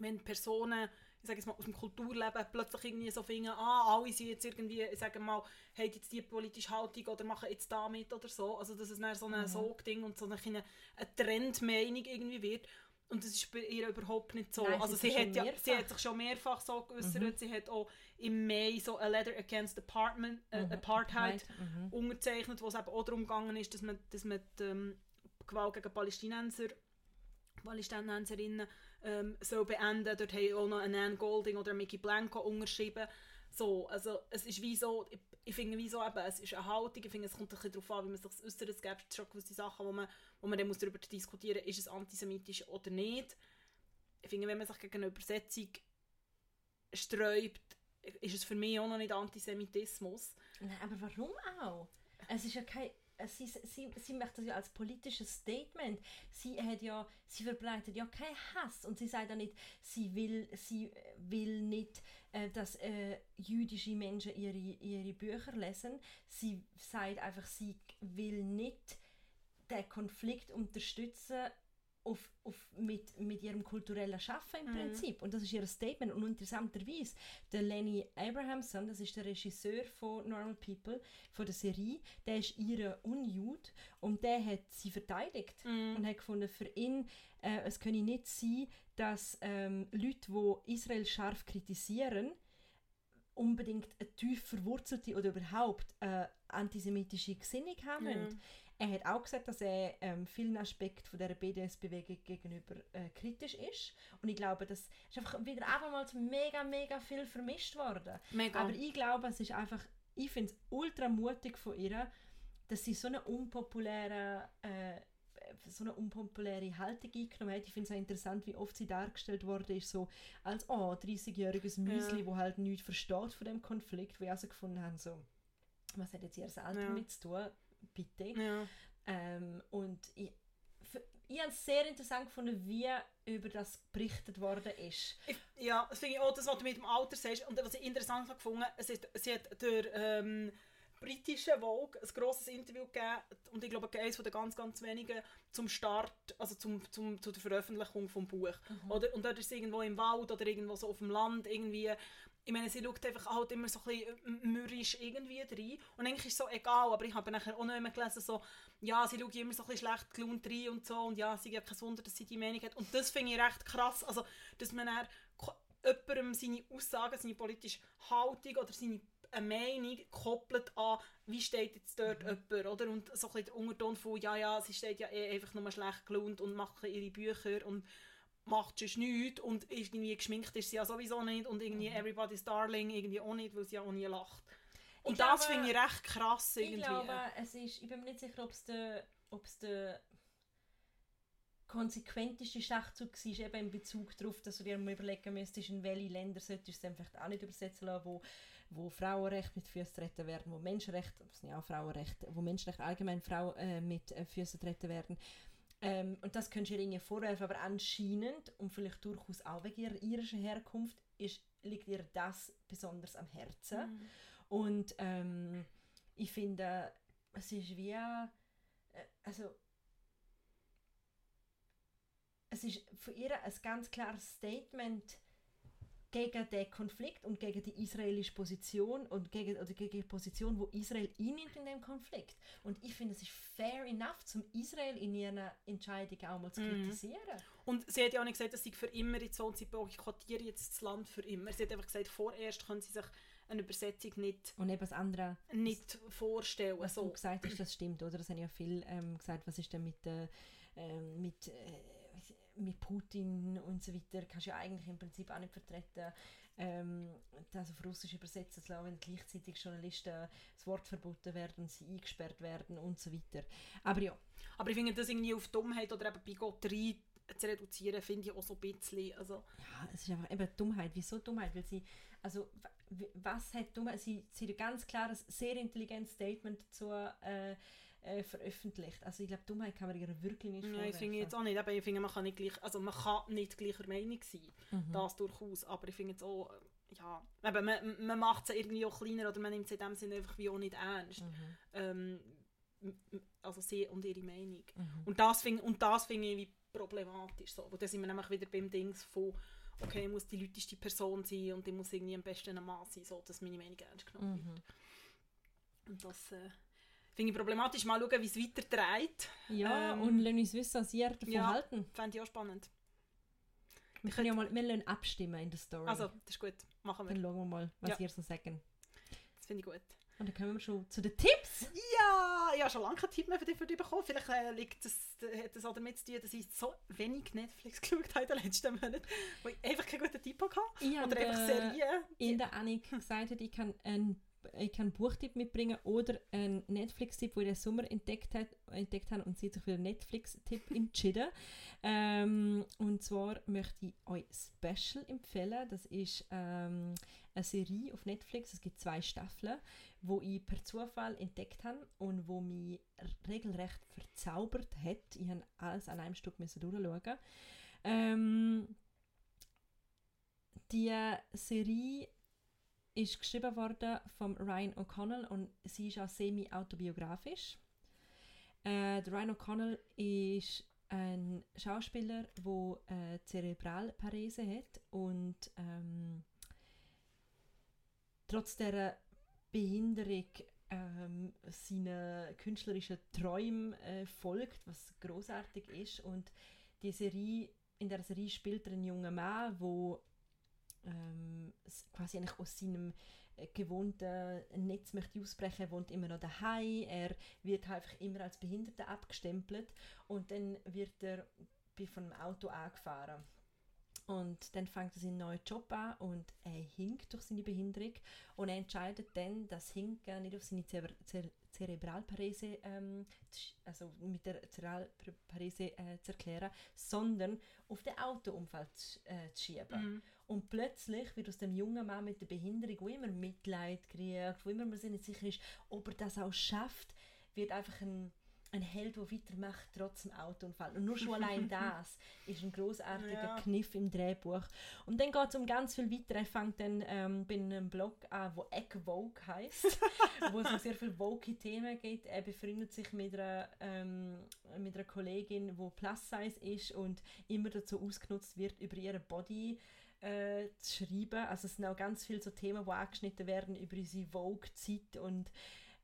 Speaker 1: wenn Personen, ich sage jetzt mal, aus dem Kulturleben plötzlich irgendwie so finden, ah, alle sind jetzt irgendwie, ich sage mal, haben jetzt die politische Haltung oder machen jetzt da mit oder so. Also, dass es dann so ein
Speaker 2: Mhm.
Speaker 1: Sog-Ding und so eine, eine Trendmeinung irgendwie wird. Und das ist bei ihr überhaupt nicht so.
Speaker 2: Nein,
Speaker 1: also
Speaker 2: sie hat
Speaker 1: ja,
Speaker 2: schon
Speaker 1: sie hat
Speaker 2: mehrfach-
Speaker 1: sich schon mehrfach so geäußert.
Speaker 2: Mhm.
Speaker 1: Sie hat auch im Mai so a Letter Against Apartment, äh,
Speaker 2: Mhm.
Speaker 1: Apartheid
Speaker 2: Mhm.
Speaker 1: unterzeichnet, wo es eben auch darum gegangen ist, dass man, dass man die ähm, Gewalt gegen Palästinenser, Palästinenserinnen ähm, soll beenden. Dort haben auch noch Anne Golding oder Mickey Blanco unterschrieben. So, also es ist wie so, ich, ich finde wie so eben, es ist eine Haltung, ich finde es kommt ein bisschen darauf an, wie man sich äußert. Es gibt schon gewisse Sachen, wo man, wo man dann muss darüber diskutieren muss, ist es antisemitisch oder nicht. Ich finde, wenn man sich gegen eine Übersetzung sträubt, ist es für mich auch noch nicht Antisemitismus.
Speaker 2: Nein, aber warum auch? Es ist ja kein. Äh, Sie, sie, sie macht das ja als politisches Statement. Sie hat ja, sie verbreitet ja keinen Hass und sie sagt ja nicht, sie will, sie will nicht, äh, dass äh, jüdische Menschen ihre, ihre Bücher lesen. Sie sagt einfach, sie will nicht den Konflikt unterstützen auf, auf mit, mit ihrem kulturellen Schaffen im
Speaker 1: Mhm.
Speaker 2: Prinzip. Und das ist ihr Statement. Und interessanterweise, der Lenny Abrahamson, das ist der Regisseur von Normal People, von der Serie, der ist ihre Unjude und der hat sie verteidigt
Speaker 1: Mhm.
Speaker 2: und hat gefunden, für ihn, äh, es könne nicht sein, dass ähm, Leute, die Israel scharf kritisieren, unbedingt eine tief verwurzelte oder überhaupt äh, antisemitische Gesinnung haben.
Speaker 1: Ja.
Speaker 2: Er hat auch gesagt, dass er ähm, vielen Aspekten von der BDS-Bewegung gegenüber äh, kritisch ist. Und ich glaube, das ist einfach wieder abermals mega, mega viel vermischt worden.
Speaker 1: Mega.
Speaker 2: Aber ich glaube, es ist einfach, ich finde es ultra mutig von ihr, dass sie so eine unpopuläre, äh, so eine unpopuläre Haltung eingenommen hat. Ich finde es auch interessant, wie oft sie dargestellt worden ist, so als oh, 30-jähriges Müsli,
Speaker 1: Ja.
Speaker 2: wo halt nichts versteht von dem Konflikt, wo ich also gefunden habe, so, was hat jetzt ihr Alter
Speaker 1: Ja.
Speaker 2: damit zu tun? Bitte.
Speaker 1: ja.
Speaker 2: Ähm, und ich, ich habe es sehr interessant gefunden, wie über das berichtet worden ist.
Speaker 1: Ich, ja, das finde ich auch, das, was du mit dem Alter sagst. Und was ich interessant habe gefunden, es ist, sie hat der ähm, britische Vogue ein grosses Interview gegeben und ich glaube, eines von den ganz, ganz wenigen zum Start, also zum, zum, zu der Veröffentlichung vom Buch. Oder? Und dort ist sie irgendwo im Wald oder irgendwo so auf dem Land irgendwie ich meine, sie schaut einfach halt immer so ein bisschen mürrisch irgendwie rein. Und eigentlich ist es so egal, aber ich habe nachher auch noch immer gelesen, so, ja, sie schaut immer so ein bisschen schlecht gelaunt rein und so. Und ja, sie hat kein Wunder, dass sie die Meinung hat. Und das finde ich recht krass. Also, dass man dann jemandem seine Aussagen, seine politische Haltung oder seine eine Meinung koppelt an, wie steht jetzt dort jemand, oder? Und so ein bisschen der Unterton von, ja, ja, sie steht ja eh einfach nur schlecht gelaunt und macht ihre Bücher und macht sonst nichts und irgendwie geschminkt ist sie ja sowieso nicht und irgendwie Everybody's Darling irgendwie auch nicht, weil sie ja auch nie lacht. Und
Speaker 2: Ich
Speaker 1: das finde ich recht krass irgendwie.
Speaker 2: Ich glaube, es ist, ich bin mir nicht sicher, ob es der, ob es der konsequenteste Schachzug war, eben in Bezug darauf, dass du dir mal überlegen müsstest, in welche Länder solltest du es vielleicht auch nicht übersetzen lassen, wo, wo Frauenrechte mit Füßen treten werden, wo Menschenrechte, das sind ja auch Frauenrechte, wo Menschenrechte allgemein Frauen äh, mit äh, Füßen treten werden. Ähm, und das könntest du ihr irgendwie vorwerfen, aber anscheinend, und vielleicht durchaus auch wegen ihrer irischen Herkunft, ist, liegt ihr das besonders am Herzen.
Speaker 1: Mhm.
Speaker 2: Und ähm, ich finde, es ist wie. Äh, also. Es ist für ihr ein ganz klares Statement gegen den Konflikt und gegen die israelische Position und gegen, oder gegen die Position, wo Israel einnimmt in dem Konflikt. Und ich finde, es ist fair enough, zum Israel in ihren Entscheidungen auch mal zu
Speaker 1: Mhm.
Speaker 2: kritisieren.
Speaker 1: Und sie hat ja auch nicht gesagt, dass sie für immer jetzt so und sie boykottieren jetzt das Land für immer. Sie hat einfach gesagt, vorerst können sie sich eine Übersetzung nicht,
Speaker 2: Und eben das andere,
Speaker 1: nicht vorstellen.
Speaker 2: was du
Speaker 1: So.
Speaker 2: gesagt hast, das stimmt, oder? Das haben ja viel ähm, gesagt, was ist denn mit, äh, ähm, mit, äh, mit Putin und so weiter, kannst du ja eigentlich im Prinzip auch nicht vertreten. ähm, das auf Russisch übersetzen zu lassen, wenn gleichzeitig Journalisten das Wort verboten werden, sie eingesperrt werden und so weiter. Aber ja,
Speaker 1: Aber ich finde das irgendwie auf Dummheit oder eben Bigotterie zu reduzieren, finde ich auch so ein bisschen. Also,
Speaker 2: Ja, es ist einfach eben Dummheit. Wieso Dummheit? Weil sie, also, was hat Dummheit? Sie, sie hat ganz klar ein sehr intelligentes Statement dazu äh, äh, veröffentlicht. Also, ich glaube, Dummheit kann man ihr wirklich nicht
Speaker 1: ja, ich
Speaker 2: vorwerfen.
Speaker 1: finde jetzt auch nicht, aber ich finde, man kann nicht gleich, also man kann nicht gleicher Meinung sein,
Speaker 2: Mhm.
Speaker 1: das durchaus, aber ich finde jetzt auch, äh, ja, eben, man, man macht es irgendwie auch kleiner oder man nimmt es in dem Sinne einfach wie auch nicht ernst.
Speaker 2: Mhm.
Speaker 1: Ähm, also sie und ihre Meinung.
Speaker 2: Mhm.
Speaker 1: Und das finde und das finde ich problematisch so. Wo dann sind wir nämlich wieder beim Dings von okay, ich muss die lauteste Person sein und ich muss irgendwie am besten ein Mann sein, so dass meine Meinung ernst genommen wird.
Speaker 2: Mhm.
Speaker 1: Und das äh, finde ich problematisch. Mal schauen, wie es weiterträgt.
Speaker 2: Ja,
Speaker 1: Ähm,
Speaker 2: und lassen uns wissen, was ihr davon
Speaker 1: ja.
Speaker 2: halten.
Speaker 1: Fände ich auch spannend.
Speaker 2: Wir können ja mal wir lassen abstimmen in der Story.
Speaker 1: Also, das ist gut. Machen wir.
Speaker 2: dann schauen wir mal, was
Speaker 1: Ja.
Speaker 2: ihr so sagen.
Speaker 1: Das finde ich gut.
Speaker 2: Und dann kommen wir schon zu den Tipps.
Speaker 1: Ja, ich habe schon lange keinen Tipp mehr für dich, für dich bekommen. Vielleicht äh, liegt das, hat das auch damit zu tun, dass ich so wenig Netflix geschaut habe in den letzten Monaten, wo ich einfach keinen guten Tipp hatte.
Speaker 2: Ich
Speaker 1: Oder einfach
Speaker 2: den-
Speaker 1: Serien.
Speaker 2: in der Annik gesagt hat, ich kann einen, ich kann einen Buchtipp mitbringen oder einen Netflix-Tipp, den ich den Sommer entdeckt, hat, entdeckt habe und sie hat sich für einen Netflix-Tipp entschieden. Ähm, und zwar möchte ich euch Special empfehlen. Das ist ähm, eine Serie auf Netflix. Es gibt zwei Staffeln, wo ich per Zufall entdeckt habe und wo mich regelrecht verzaubert hat. Ich habe alles an einem Stück müssen durchschauen. Ähm, die Serie ist geschrieben worden von Ryan O'Connell und sie ist auch semi-autobiografisch. Äh, der Ryan O'Connell ist ein Schauspieler, der äh, Zerebralparese hat und ähm, trotz der Behinderung ähm, seinen künstlerischen Träumen äh, folgt, was großartig ist und die Serie in der Serie spielt er einen jungen Mann, wo ähm, quasi eigentlich aus seinem äh, gewohnten Netz möchte ausbrechen. Wohnt immer noch daheim. Er wird halt einfach immer als Behinderter abgestempelt und dann wird er von einem Auto angefahren. Und dann fängt er seinen neuen Job an und er hinkt durch seine Behinderung und er entscheidet dann, das Hinken nicht auf seine Zer Zer Zerebralparese, ähm, also mit der Zerebralparese äh, zu erklären, sondern auf den Autounfall zu, äh, zu schieben.
Speaker 1: Mhm.
Speaker 2: Und plötzlich wird aus dem jungen Mann mit der Behinderung, wo immer Mitleid kriegt, wo immer man sich nicht sicher ist, ob er das auch schafft, wird einfach ein, ein Held, der weitermacht, trotz dem Autounfall. Und nur schon allein das ist ein großartiger
Speaker 1: Ja.
Speaker 2: Kniff im Drehbuch. Und dann geht es um ganz viel weiter. Er fängt dann ähm, bei einem Blog an, wo Egg Vogue heisst, wo es um sehr viele woke Themen geht. Er befreundet sich mit einer, ähm, mit einer Kollegin, die Plus Size ist und immer dazu ausgenutzt wird, über ihren Body äh, zu schreiben. Also es sind auch ganz viele so Themen, die angeschnitten werden über unsere Vogue-Zeit und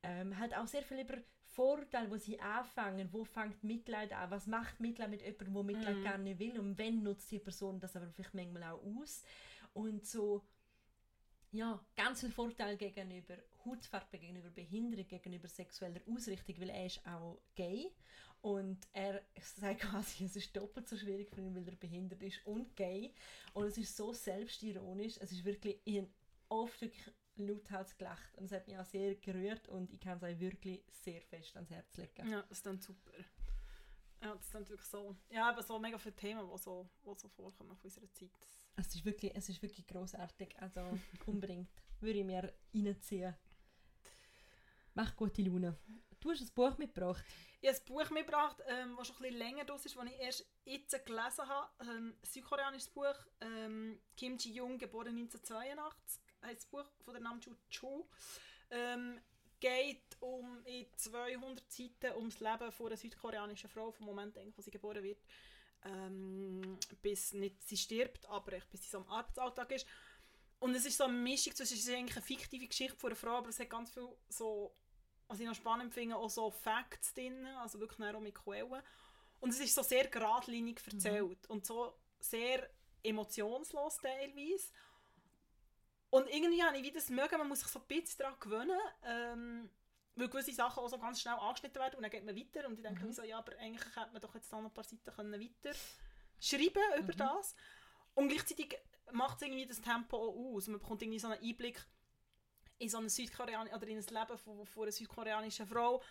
Speaker 2: ähm, halt auch sehr viel über Vorteile, wo sie anfangen, wo fängt Mitleid an, was macht Mitleid mit jemandem, der Mitleid
Speaker 1: Mhm.
Speaker 2: gar nicht will? Und wenn nutzt die Person das aber vielleicht manchmal auch aus? Und so ja, ganz viel Vorteil gegenüber Hautfarbe, gegenüber Behinderung, gegenüber sexueller Ausrichtung, weil er ist auch gay und er sagt quasi, es ist doppelt so schwierig für ihn, weil er behindert ist und gay und es ist so selbstironisch, es ist wirklich, ich habe oft wirklich lauthals gelacht und es hat mich auch sehr gerührt und ich kann es euch wirklich sehr fest ans Herz legen.
Speaker 1: Ja, das ist dann super. Ja, das ist dann wirklich so. Ja, aber so mega viele Themen, die so, die so vorkommen von unserer Zeit.
Speaker 2: Es ist wirklich, es ist wirklich großartig, also unbedingt würde ich mir reinziehen. Macht gute Laune. Du hast ein Buch mitgebracht.
Speaker 1: Ich habe ein Buch mitgebracht, ähm, das schon ein bisschen länger draus ist, das ich erst jetzt gelesen habe. Ähm, ein südkoreanisches Buch. Ähm, Kim Ji-young, geboren 1982, heißt das Buch von der Namju Cho. Ähm, geht um in 200 Seiten ums Leben von einer südkoreanischen Frau, vom Moment, eigentlich, wo sie geboren wird, ähm, bis nicht sie stirbt, aber bis sie so im Arbeitsalltag ist. Und es ist so eine Mischung zwischen, es ist eigentlich eine fiktive Geschichte von einer Frau, aber es hat ganz viel so was ich noch spannend finde, auch so Facts drin, also wirklich auch mit Quellen. Und es ist so sehr geradlinig erzählt und so sehr emotionslos teilweise. Und irgendwie habe ich wieder das mögen, man muss sich so ein bisschen daran gewöhnen, ähm, weil gewisse Sachen auch so ganz schnell angeschnitten werden und dann geht man weiter und ich denke mir so, ja, aber eigentlich hätte man doch jetzt noch ein paar Seiten können weiter schreiben über
Speaker 2: Mhm.
Speaker 1: das. Und gleichzeitig macht irgendwie das Tempo auch aus. Man bekommt irgendwie so einen Einblick in so eine Südkorean oder in das Leben von, von einer südkoreanischen Frau,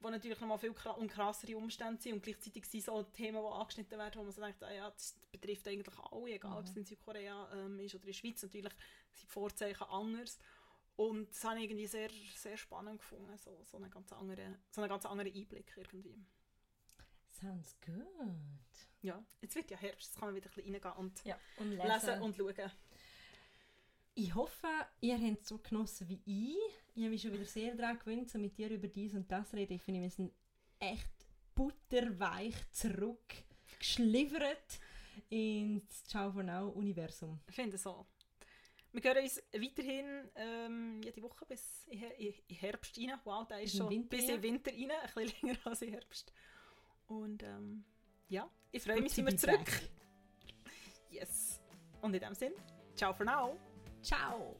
Speaker 1: wo natürlich nochmal viel und krassere Umstände sind und gleichzeitig sind so Themen, die angeschnitten werden, wo man so denkt, ah ja, das betrifft eigentlich alle, egal ob es in Südkorea ähm, ist oder in der Schweiz. Natürlich sind die Vorzeichen anders. Und das habe ich irgendwie sehr, sehr spannend gefunden, so, so, einen ganz anderen, so einen ganz anderen Einblick irgendwie.
Speaker 2: Sounds good.
Speaker 1: Ja, jetzt wird ja Herbst, jetzt kann man wieder ein bisschen reingehen und
Speaker 2: Ja, und lesen.
Speaker 1: lesen und schauen.
Speaker 2: Ich hoffe, ihr habt es so genossen wie ich. Ich habe mich schon wieder sehr daran gewöhnt, so mit dir über dies und das reden. Ich finde, wir sind echt butterweich zurückgeschliffert ins Ciao for Now Universum.
Speaker 1: Ich finde so. Wir hören uns weiterhin ähm, jede Woche bis in, Her- in in Herbst rein. Wow, der ist schon
Speaker 2: Winter
Speaker 1: bis in Winter rein, ein bisschen länger als in Herbst. Und ähm, ja, ich freue mich, sind wir zurück. Yes. Und in dem Sinn, ciao for now.
Speaker 2: Ciao!